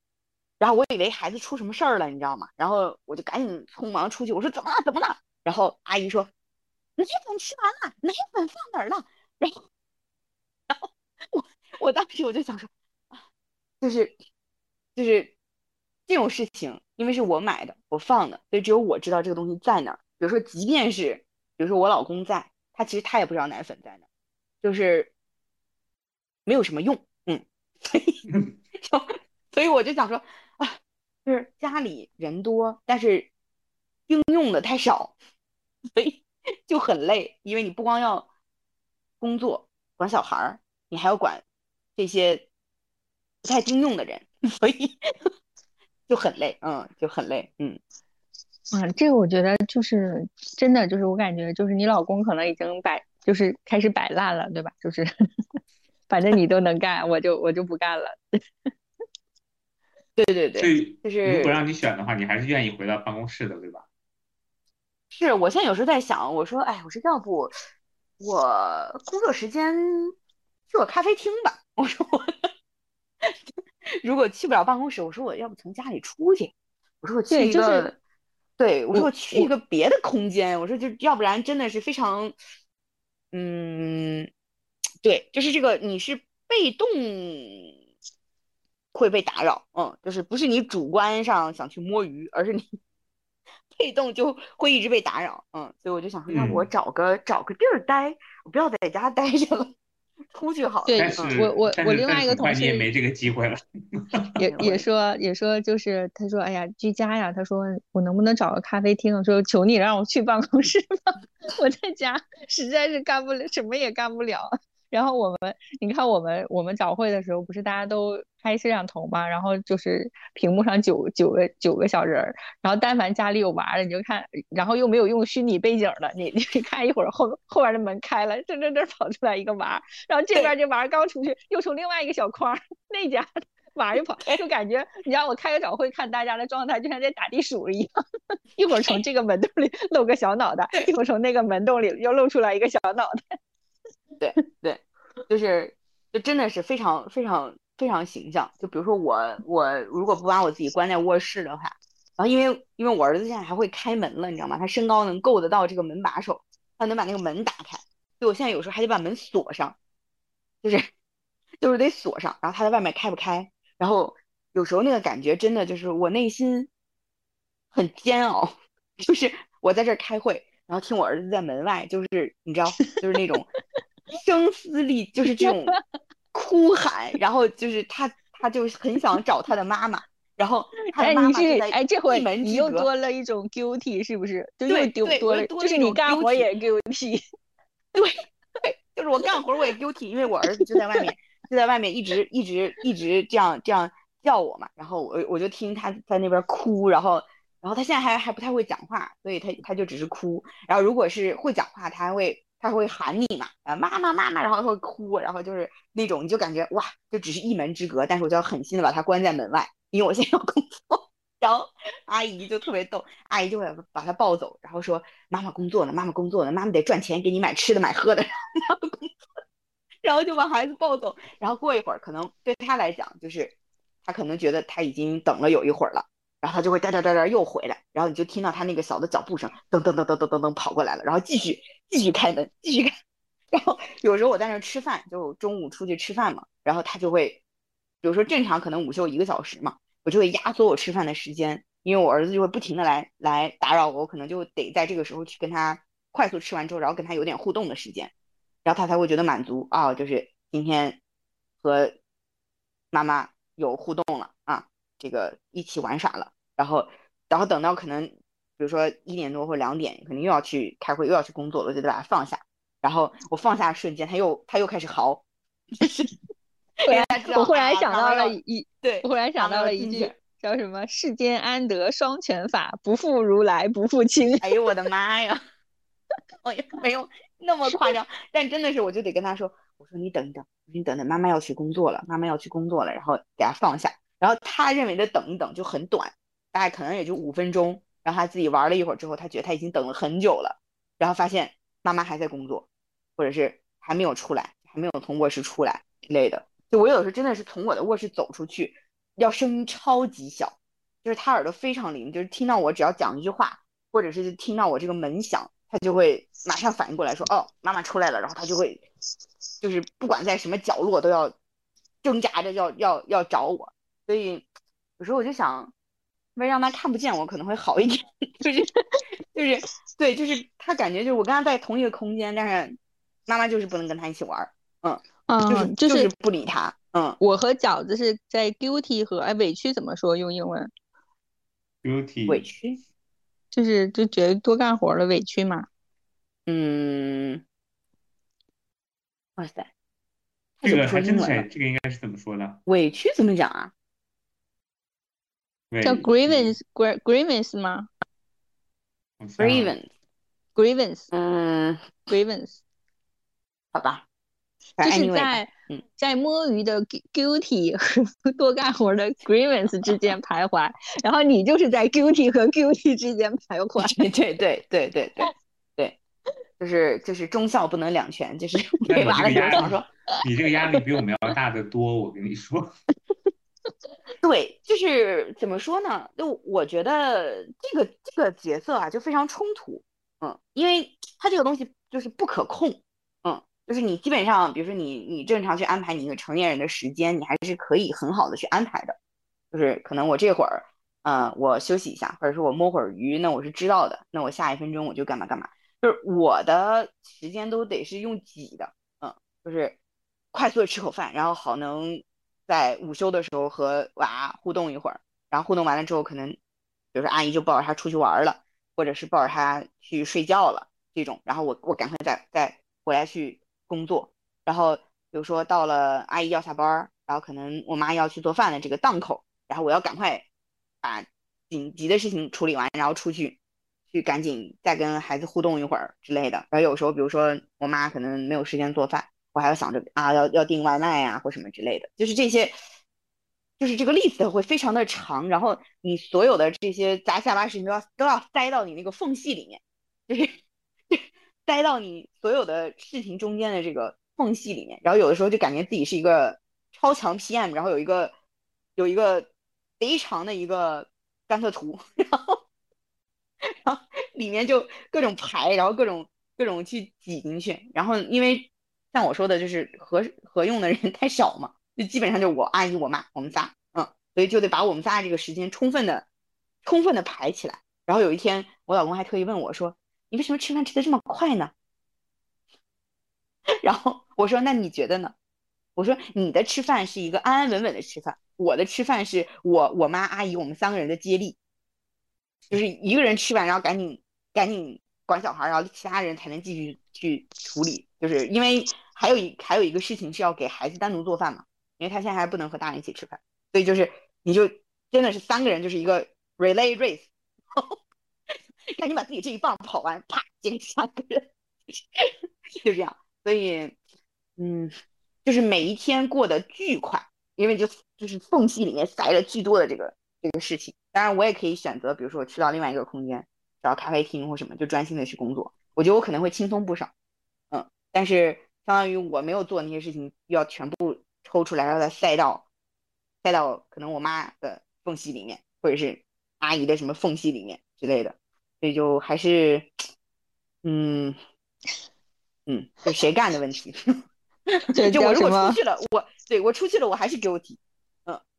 然后我以为孩子出什么事儿了，你知道吗？然后我就赶紧匆忙出去，我说怎么了？怎么了？然后阿姨说奶粉吃完了，奶粉放哪儿了？然后，然后我我当时我就想说，啊，就是就是这种事情，因为是我买的，我放的，所以只有我知道这个东西在哪儿。比如说，即便是比如说我老公在，他其实他也不知道奶粉在哪儿，就是没有什么用，嗯，所以 就所以我就想说啊，就是家里人多，但是应用的太少，所以就很累，因为你不光要工作管小孩儿，你还要管这些不太经用的人，所以就很累，嗯，就很累，嗯。啊，这个我觉得就是真的，就是我感觉就是你老公可能已经摆，就是开始摆烂了，对吧？就是 反正你都能干，我就我就不干了。对 对对，就是如果让你选的话，你还是愿意回到办公室的，对吧？是我现在有时候在想，我说，哎，我说要不我工作时间去我咖啡厅吧。我说我 如果去不了办公室，我说我要不从家里出去，我说我去对就是一个，对，我说我我去一个别的空间，我说就要不然真的是非常，嗯，对，就是这个你是被动会被打扰，嗯，就是不是你主观上想去摸鱼，而是你 被动就会一直被打扰，嗯，所以我就想说，那我嗯。找个找个地儿待，我不要在家待着了，出去好。对但是嗯我我但是我另外一个同事也没这个机会了，也也说也说就是他说哎呀居家呀，他说我能不能找个咖啡厅？说求你让我去办公室吧，我在家实在是干不了，什么也干不了。然后我们你看我们我们早会的时候，不是大家都开摄像头嘛，然后就是屏幕上九九个九个小人儿，然后但凡家里有娃儿的，你就看，然后又没有用虚拟背景的，你你看一会儿后后边的门开了，这这这跑出来一个娃儿，然后这边这娃儿刚出去，又从另外一个小框儿那家娃儿又跑，就感觉你让我开个早会看大家的状态，就像在打地鼠一样，一会儿从这个门洞里露个小脑袋，一会儿从那个门洞里又露出来一个小脑袋。对对，就是就真的是非常非常非常形象。就比如说我我如果不把我自己关在卧室的话，然后因为因为我儿子现在还会开门了，你知道吗？他身高能够得到这个门把手，他能把那个门打开，所以我现在有时候还得把门锁上，就是就是得锁上，然后他在外面开不开，然后有时候那个感觉真的就是我内心很煎熬，就是我在这儿开会，然后听我儿子在门外，就是你知道，就是那种声嘶力，就是这种 哭喊，然后就是他他就很想找他的妈妈，然后他的哎，妈你是妈就在哎，这回你又多了一种 guilty，是不是？就又对丢多了，对就是你干活也 guilty 也 guilty。就是我干活我也 guilty，因为我儿子就在外面，就在外面一直一直一直这样这样叫我嘛，然后我我就听他在那边哭，然后然后他现在还还不太会讲话，所以他他就只是哭，然后如果是会讲话，他还会他会喊你嘛，啊妈妈妈妈，然后会哭，然后就是那种你就感觉哇，就只是一门之隔，但是我就要狠心的把他关在门外，因为我现在要工作。然后阿姨就特别逗，阿姨就会把他抱走，然后说妈妈工作呢，妈妈工作呢，妈妈得赚钱给你买吃的买喝的，然后工作，然后就把孩子抱走，然后过一会儿可能对他来讲就是他可能觉得他已经等了有一会儿了，然后他就会哒哒哒哒又回来，然后你就听到他那个小的脚步声噔噔噔噔噔噔噔跑过来了，然后继续继续开门继续开，然后有时候我在那儿吃饭，就中午出去吃饭嘛，然后他就会，比如说正常可能午休一个小时嘛。我就会压缩我吃饭的时间，因为我儿子就会不停的来来打扰我，我可能就得在这个时候去跟他快速吃完之后，然后跟他有点互动的时间，然后他才会觉得满足啊，就是今天和妈妈有互动了啊，这个一起玩耍了，然后然后等到可能比如说一点多或两点，肯定又要去开会又要去工作了，我就得把它放下，然后我放下的瞬间，他又他又开始嚎，我忽然啊想到了一，对我忽然想到了一句叫什么“世间安得双全法，不负如来不负卿哎呦我的妈呀！我也没有那么夸张，但真的是，我就得跟他说，我说你等一等，你等等，妈妈要去工作了，妈妈要去工作了，然后给他放下。然后他认为的等一等就很短，大概可能也就五分钟。然后他自己玩了一会儿之后，他觉得他已经等了很久了，然后发现妈妈还在工作，或者是还没有出来，还没有从卧室出来之类的。就我有时候真的是从我的卧室走出去，要声音超级小，就是他耳朵非常灵，就是听到我只要讲一句话，或者是听到我这个门响，他就会马上反应过来说，哦，妈妈出来了，然后他就会，就是不管在什么角落都要挣扎着要要要找我，所以有时候我就想，为让他看不见我可能会好一点，就是就是对，就是他感觉就是我跟他在同一个空间，但是妈妈就是不能跟他一起玩儿，嗯，”。就是嗯，就就是是不理他，嗯。我和饺子是在 guilty 和哎委屈怎么说？用英文 guilty 委屈，就是就觉得多干活了，委屈嘛。嗯，哇塞，这个还真的是，这个应该是怎么说的？委屈怎么讲啊？叫 grievance grievance 吗 grievance，？grievance 嗯，grievance。好吧，就是在嗯。在摸鱼的 gu- guilty 和 多干活的 grievance 之间徘徊，然后你就是在 guilty 和 guilty 之间徘徊。对对对对对对对，就是就是忠孝不能两全，就是你这个压力比我们要大得多，我跟你说。对，就是怎么说呢？就我觉得这个这个角色啊，就非常冲突，嗯，因为它这个东西就是不可控，嗯，就是你基本上，比如说你你正常去安排你一个成年人的时间，你还是可以很好的去安排的，就是可能我这会儿，呃，我休息一下，或者说我摸会儿鱼，那我是知道的，那我下一分钟我就干嘛干嘛，就是我的时间都得是用挤的，嗯，就是快速的吃口饭，然后好能在午休的时候和娃互动一会儿，然后互动完了之后，可能比如说阿姨就抱着他出去玩了，或者是抱着他去睡觉了这种，然后我我赶快再再回来去工作，然后比如说到了阿姨要下班，然后可能我妈要去做饭的这个档口，然后我要赶快把紧急的事情处理完，然后出去去赶紧再跟孩子互动一会儿之类的。然后有时候比如说我妈可能没有时间做饭，我还要想着啊要要订外卖呀、或什么之类的，就是这些。就是这个 list 会非常的长，然后你所有的这些砸下巴事情都要都要塞到你那个缝隙里面，就是塞到你所有的事情中间的这个缝隙里面，然后有的时候就感觉自己是一个超强 PM，然后有一个有一个贼长的一个甘特图，然后然后里面就各种排，然后各种各种去挤进去，然后因为像我说的，就是合合用的人 太少嘛，就基本上就我阿姨我妈我们仨，嗯，所以就得把我们仨这个时间充分的充分的排起来。然后有一天，我老公还特意问我说：“你为什么吃饭吃的这么快呢？” 然后我说：“那你觉得呢？”我说：“你的吃饭是一个安安稳稳的吃饭，我的吃饭是我我妈阿姨我们三个人的接力，就是一个人吃完，然后赶紧赶紧管小孩，然后其他人才能继续去处理。就是因为还有一还有一个事情是要给孩子单独做饭嘛，因为他现在还不能和大人一起吃饭，所以就是你就真的是三个人就是一个 relay race，赶紧把自己这一棒跑完，啪接给下个人，就这样。所以，嗯，就是每一天过得巨快，因为就就是缝隙里面塞了巨多的这个这个事情。当然，我也可以选择，比如说我去到另外一个空间，找咖啡厅或什么，就专心的去工作。我觉得我可能会轻松不少，嗯。但是相当于我没有做那些事情，要全部抽出来，让它塞到塞到可能我妈的缝隙里面，或者是阿姨的什么缝隙里面之类的。所以就还是，嗯。嗯，就谁干的问题？就我如果出去了，我对我出去了，我还是 guilty。嗯，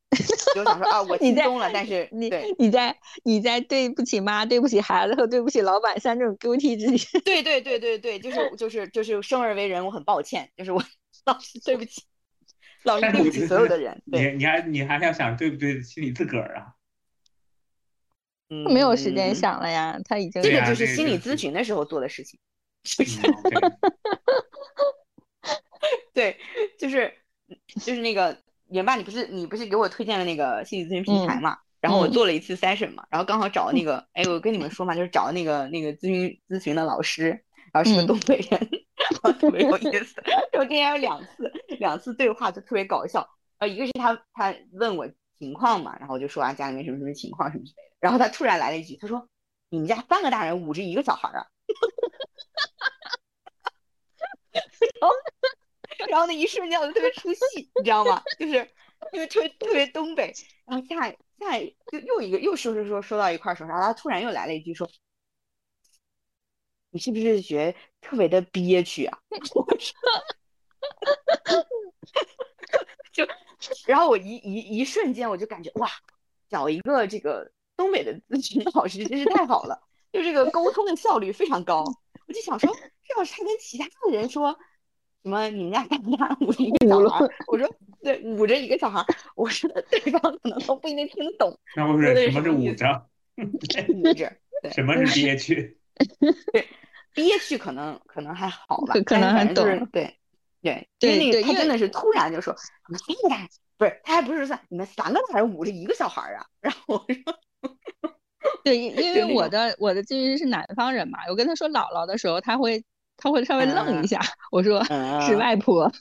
就想说啊，我轻松了，但是你你在你在对不起妈、对不起孩子和对不起老板三种 guilty 之间。对对对对对，就是就是就是生而为人，我很抱歉，就是我老是对不起，老是对不起所有的人。你你还你还要想对不对得起你自个儿啊？嗯，没有时间想了呀，他已经这个就是心理咨询的时候做的事情。对，就是就是那个元爸，你不是你不是给我推荐了那个心理咨询平台嘛？然后我做了一次 session 嘛，然后刚好找那个，哎，我跟你们说嘛，就是找那个那个咨询咨询的老师，然后是个东北人，然后特别有意思。然后今天有两次两次对话就特别搞笑，呃，一个是他他问我情况嘛，然后我就说啊家里面什么什么情况什么之类的，然后他突然来了一句，他说你们家三个大人捂着一个小孩啊？然后，然后那一瞬间我就特别出戏，你知道吗？就是因为特别特别东北。然后下下就又一个又说说说说到一块儿说啥，他突然又来了一句说：“你是不是觉得特别的憋屈啊？” 我说，就然后我一一一瞬间我就感觉哇，找一个这个东北的咨询老师真是太好了，就这个沟通的效率非常高。我就想说，这要是他跟其他的人说。什么？你们家干家捂着一个小孩？我说对，捂着一个小孩。我说的对方可能都不一定听得懂。那我说什么是捂着？捂着。什么是憋屈？对，憋屈可能可能还好吧，可能还懂。对对对，因为他真的是突然就说：“你们三个大人不是，他还不是算你们三个大人捂着一个小孩啊？”然后我说：“对，因为我的我的咨询师是南方人嘛，我跟他说姥姥的时候，他会。”他会稍微愣一下，我说是外婆。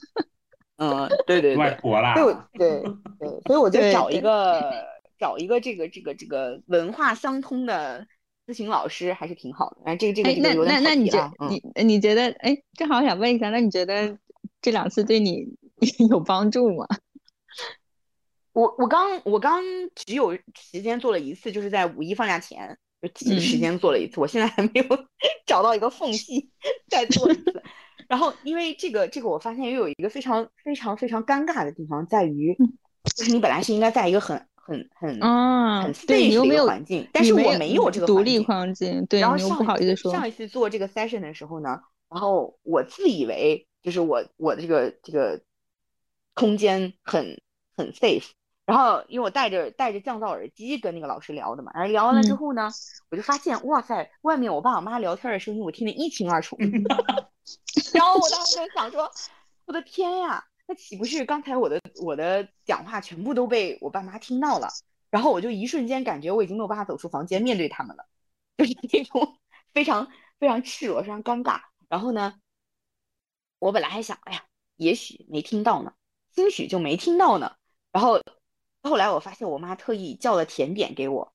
嗯，对对 对，外婆啦。对对对，所以我就找一个找一个这个这个这个文化相通的咨询老师还是挺好的。哎，这个这个这个有点那那你觉你你觉得哎，正好想问一下，那你觉得这两次对你 有帮助吗？我我刚我刚只有时间做了一次，就是在五一放假前。就挤时间做了一次，我现在还没有 找到一个缝隙再做一次。然后，因为这个这个，我发现又有一个非常非常非常尴尬的地方，在于就是你本来是应该在一个很很很啊很 safe 的环境，但是我没有这个独立环境。对，然后不好意思说，上一次做这个 session 的时候呢，然后我自以为就是我我的这个这个空间很很 safe。然后，因为我戴着戴着降噪耳机跟那个老师聊的嘛，然后聊完了之后呢，我就发现，哇塞，外面我爸我妈聊天的声音我听得一清二楚。然后我当时就想说，我的天呀，那岂不是刚才我的我的讲话全部都被我爸妈听到了？然后我就一瞬间感觉我已经没有办法走出房间面对他们了，就是那种非常非常赤裸、非常尴尬。然后呢，我本来还想，哎呀，也许没听到呢，兴许就没听到呢。然后。后来我发现我妈特意叫了甜点给我，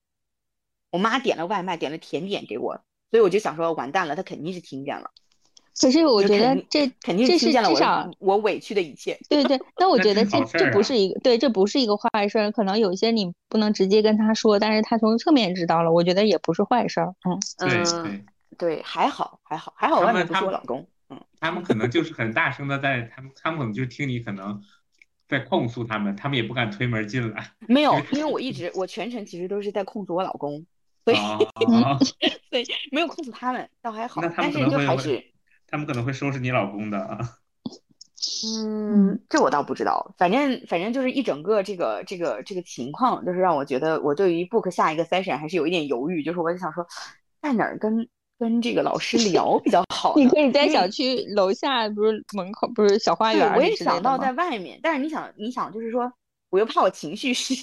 我妈点了外卖，点了甜点给我，所以我就想说完蛋了，她肯定是听见了。可是我觉得这肯定这是见了我我委屈的一切。对对，但我觉得 这这不是一个对，这不是一个坏事儿。可能有一些你不能直接跟他说，但是他从侧面知道了，我觉得也不是坏事儿。嗯，对嗯，对，对，还好还好还好，外面不是我老公。嗯，他们可能就是很大声的在，他们他们可能就听你可能在控诉他们，他们也不敢推门进来。没有，因为我一直我全程其实都是在控诉我老公，所以啊，所以没有控诉他们，倒还好。那他们可但是就能会会还是，他们可能会收拾你老公的啊。嗯，这我倒不知道。反正反正就是一整个这个这个这个情况，就是让我觉得我对于 book 下一个 session 还是有一点犹豫。就是我就想说，在哪儿跟跟这个老师聊比较好？你可以在小区楼下，不是门口，不是小花，园我也想到在？外面，但是你想，你想，就是说，我又怕我情绪失，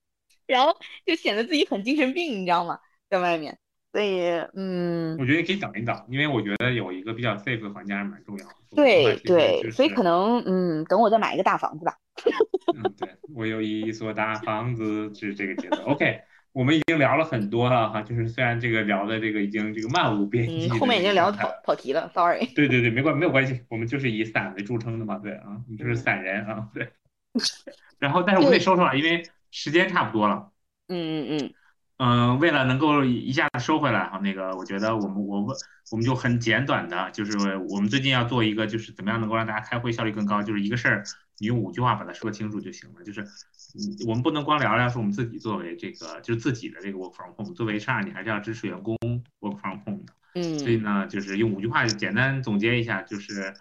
然后就显得自己很精神病，你知道吗？在外面，所以，嗯，我觉得你可以等一等，因为我觉得有一个比较 safe 的环境还是蛮重要的。对对，所以可能，嗯，等我再买一个大房子吧。嗯，对，我有一所大房子，是这个节奏。OK，我们已经聊了很多了哈，就是虽然这个聊的这个已经这个漫无边际嗯，后面已经聊跑。跑题了，sorry。对对对，没关没有关系，我们就是以散为著称的嘛，对啊，你就是嗯散人啊，对。然后，但是我们得对收收了，因为时间差不多了。嗯嗯嗯嗯，为了能够一下子收回来哈，那个我觉得我们我们我们就很简短的，就是我们最近要做一个，就是怎么样能够让大家开会效率更高，就是一个事儿，你用五句话把它说清楚就行了。就是，嗯，我们不能光聊聊说我们自己作为这个就是自己的这个 work from home，作为 HR 你还是要支持员工 work from home 的。所以嗯呢，就是用五句话就简单总结一下，就是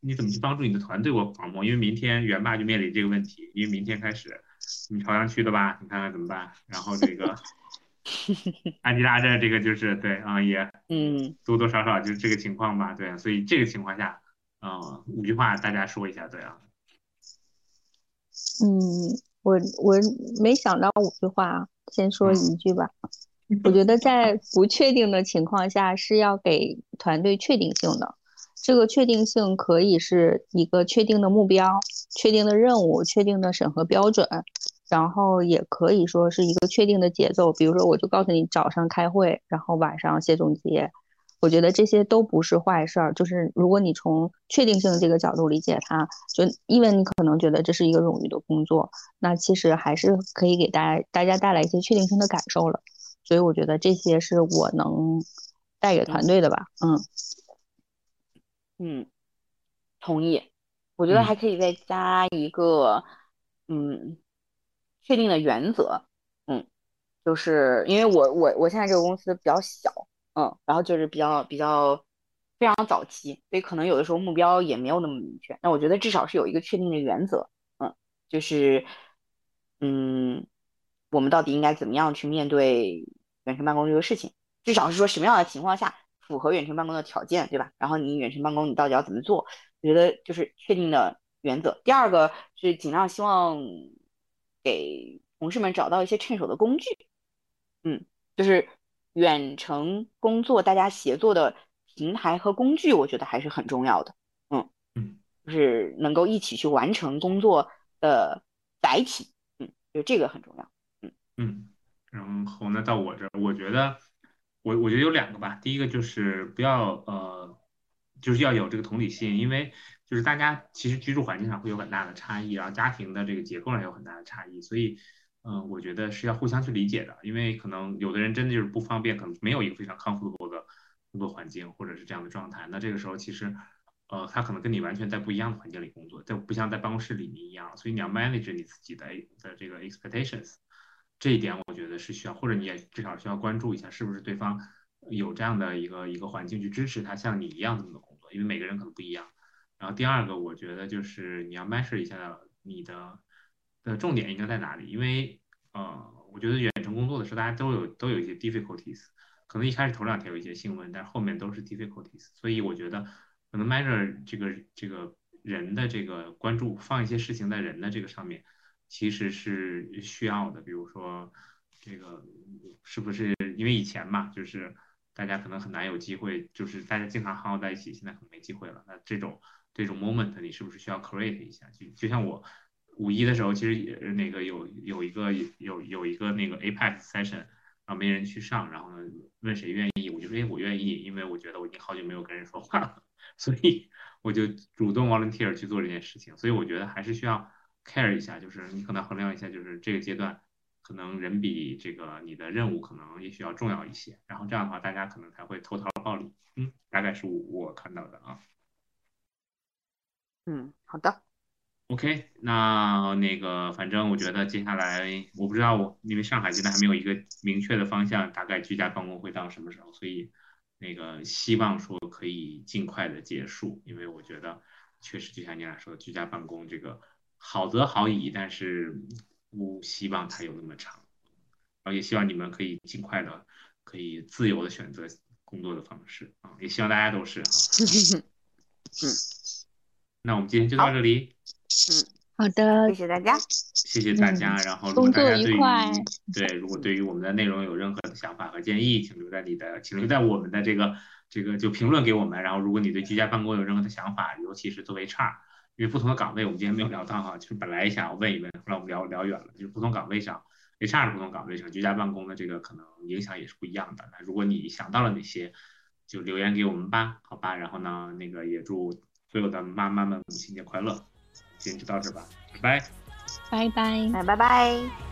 你怎么去帮助你的团队 work from home，因为明天元霸就面临这个问题，因为明天开始你朝阳区的吧，你看看怎么办？然后这个 安吉拉这这个就是对啊，也嗯多多少少就是这个情况吧，对啊，所以这个情况下，嗯，五句话大家说一下，对啊，嗯，我我没想到五句话，先说嗯一句吧。我觉得在不确定的情况下是要给团队确定性的，这个确定性可以是一个确定的目标、确定的任务、确定的审核标准，然后也可以说是一个确定的节奏。比如说，我就告诉你早上开会，然后晚上写总结。我觉得这些都不是坏事儿，就是如果你从确定性的这个角度理解它，就因为你可能觉得这是一个冗余的工作，那其实还是可以给大家大家带来一些确定性的感受了。所以我觉得这些是我能带给团队的吧。嗯嗯，同意。我觉得嗯还可以再加一个，嗯，确定的原则。嗯，就是因为我我我现在这个公司比较小，嗯，然后就是比较比较非常早期，所以可能有的时候目标也没有那么明确。那我觉得至少是有一个确定的原则，嗯，就是嗯，我们到底应该怎么样去面对远程办公这个事情？至少是说什么样的情况下符合远程办公的条件，对吧？然后你远程办公你到底要怎么做？我觉得就是确定的原则。第二个是尽量希望给同事们找到一些趁手的工具，嗯，就是远程工作大家协作的平台和工具，我觉得还是很重要的，嗯嗯，就是能够一起去完成工作的载体，嗯，就这个很重要。嗯嗯，然后呢，到我这儿，我觉得我我觉得有两个吧。第一个就是不要呃，就是要有这个同理心，因为就是大家其实居住环境上会有很大的差异，然后家庭的这个结构上有很大的差异，所以嗯、我觉得是要互相去理解的。因为可能有的人真的就是不方便，可能没有一个非常 comfortable 的工作环境，或者是这样的状态，那这个时候其实。呃，他可能跟你完全在不一样的环境里工作，但不像在办公室里面一样，所以你要 manage 你自己的的这个 expectations。这一点我觉得是需要，或者你也至少需要关注一下，是不是对方有这样的一个一个环境去支持他像你一样的工作，因为每个人可能不一样。然后第二个，我觉得就是你要 measure 一下你的的重点应该在哪里，因为呃，我觉得远程工作的时候，大家都有都有一些 difficulties，可能一开始头两天有一些兴奋，但是后面都是 difficulties，所以我觉得可能 measure 这个这个人的这个关注，放一些事情在人的这个上面。其实是需要的，比如说这个是不是因为以前嘛，就是大家可能很难有机会，就是大家经常耗在一起，现在可能没机会了。那这种这种 moment 你是不是需要 create 一下？就就像我五一的时候，其实也那个有有一个有有一个那个 Apex session，然后没人去上，然后呢问谁愿意，我就说哎我愿意，因为我觉得我已经好久没有跟人说话了。所以我就主动 volunteer 去做这件事情。所以我觉得还是需要 care 一下，就是你可能衡量一下，就是这个阶段可能人比这个你的任务可能也许要重要一些，然后这样的话大家可能才会投桃报李。嗯，大概是我我看到的啊。嗯，好的。OK，那那个，反正我觉得接下来我不知道，我因为上海现在还没有一个明确的方向，大概居家办公会到什么时候，所以那个希望说可以尽快的结束，因为我觉得确实就像你俩说的，居家办公这个好则好矣，但是不希望它有那么长，然后也希望你们可以尽快的可以自由的选择工作的方式啊，也希望大家都是哈。嗯，那我们今天就到这里。嗯，好的，谢谢大家，谢谢大家。然后，如果大家对于对，如果对于我们的内容有任何的想法和建议，请留在你的，请留在我们的这个这个就评论给我们。然后，如果你对居家办公有任何的想法，尤其是作为 HR，因为不同的岗位，我们今天没有聊到哈，就是本来想要问一问，后来我们聊聊远了，就是不同岗位上 HR 的不同岗位上居家办公的这个可能影响也是不一样的。那如果你想到了哪些，就留言给我们吧，好吧？然后呢，那个也祝所有的妈妈们母亲节快乐。今天就到这吧，拜拜，拜拜，拜拜拜。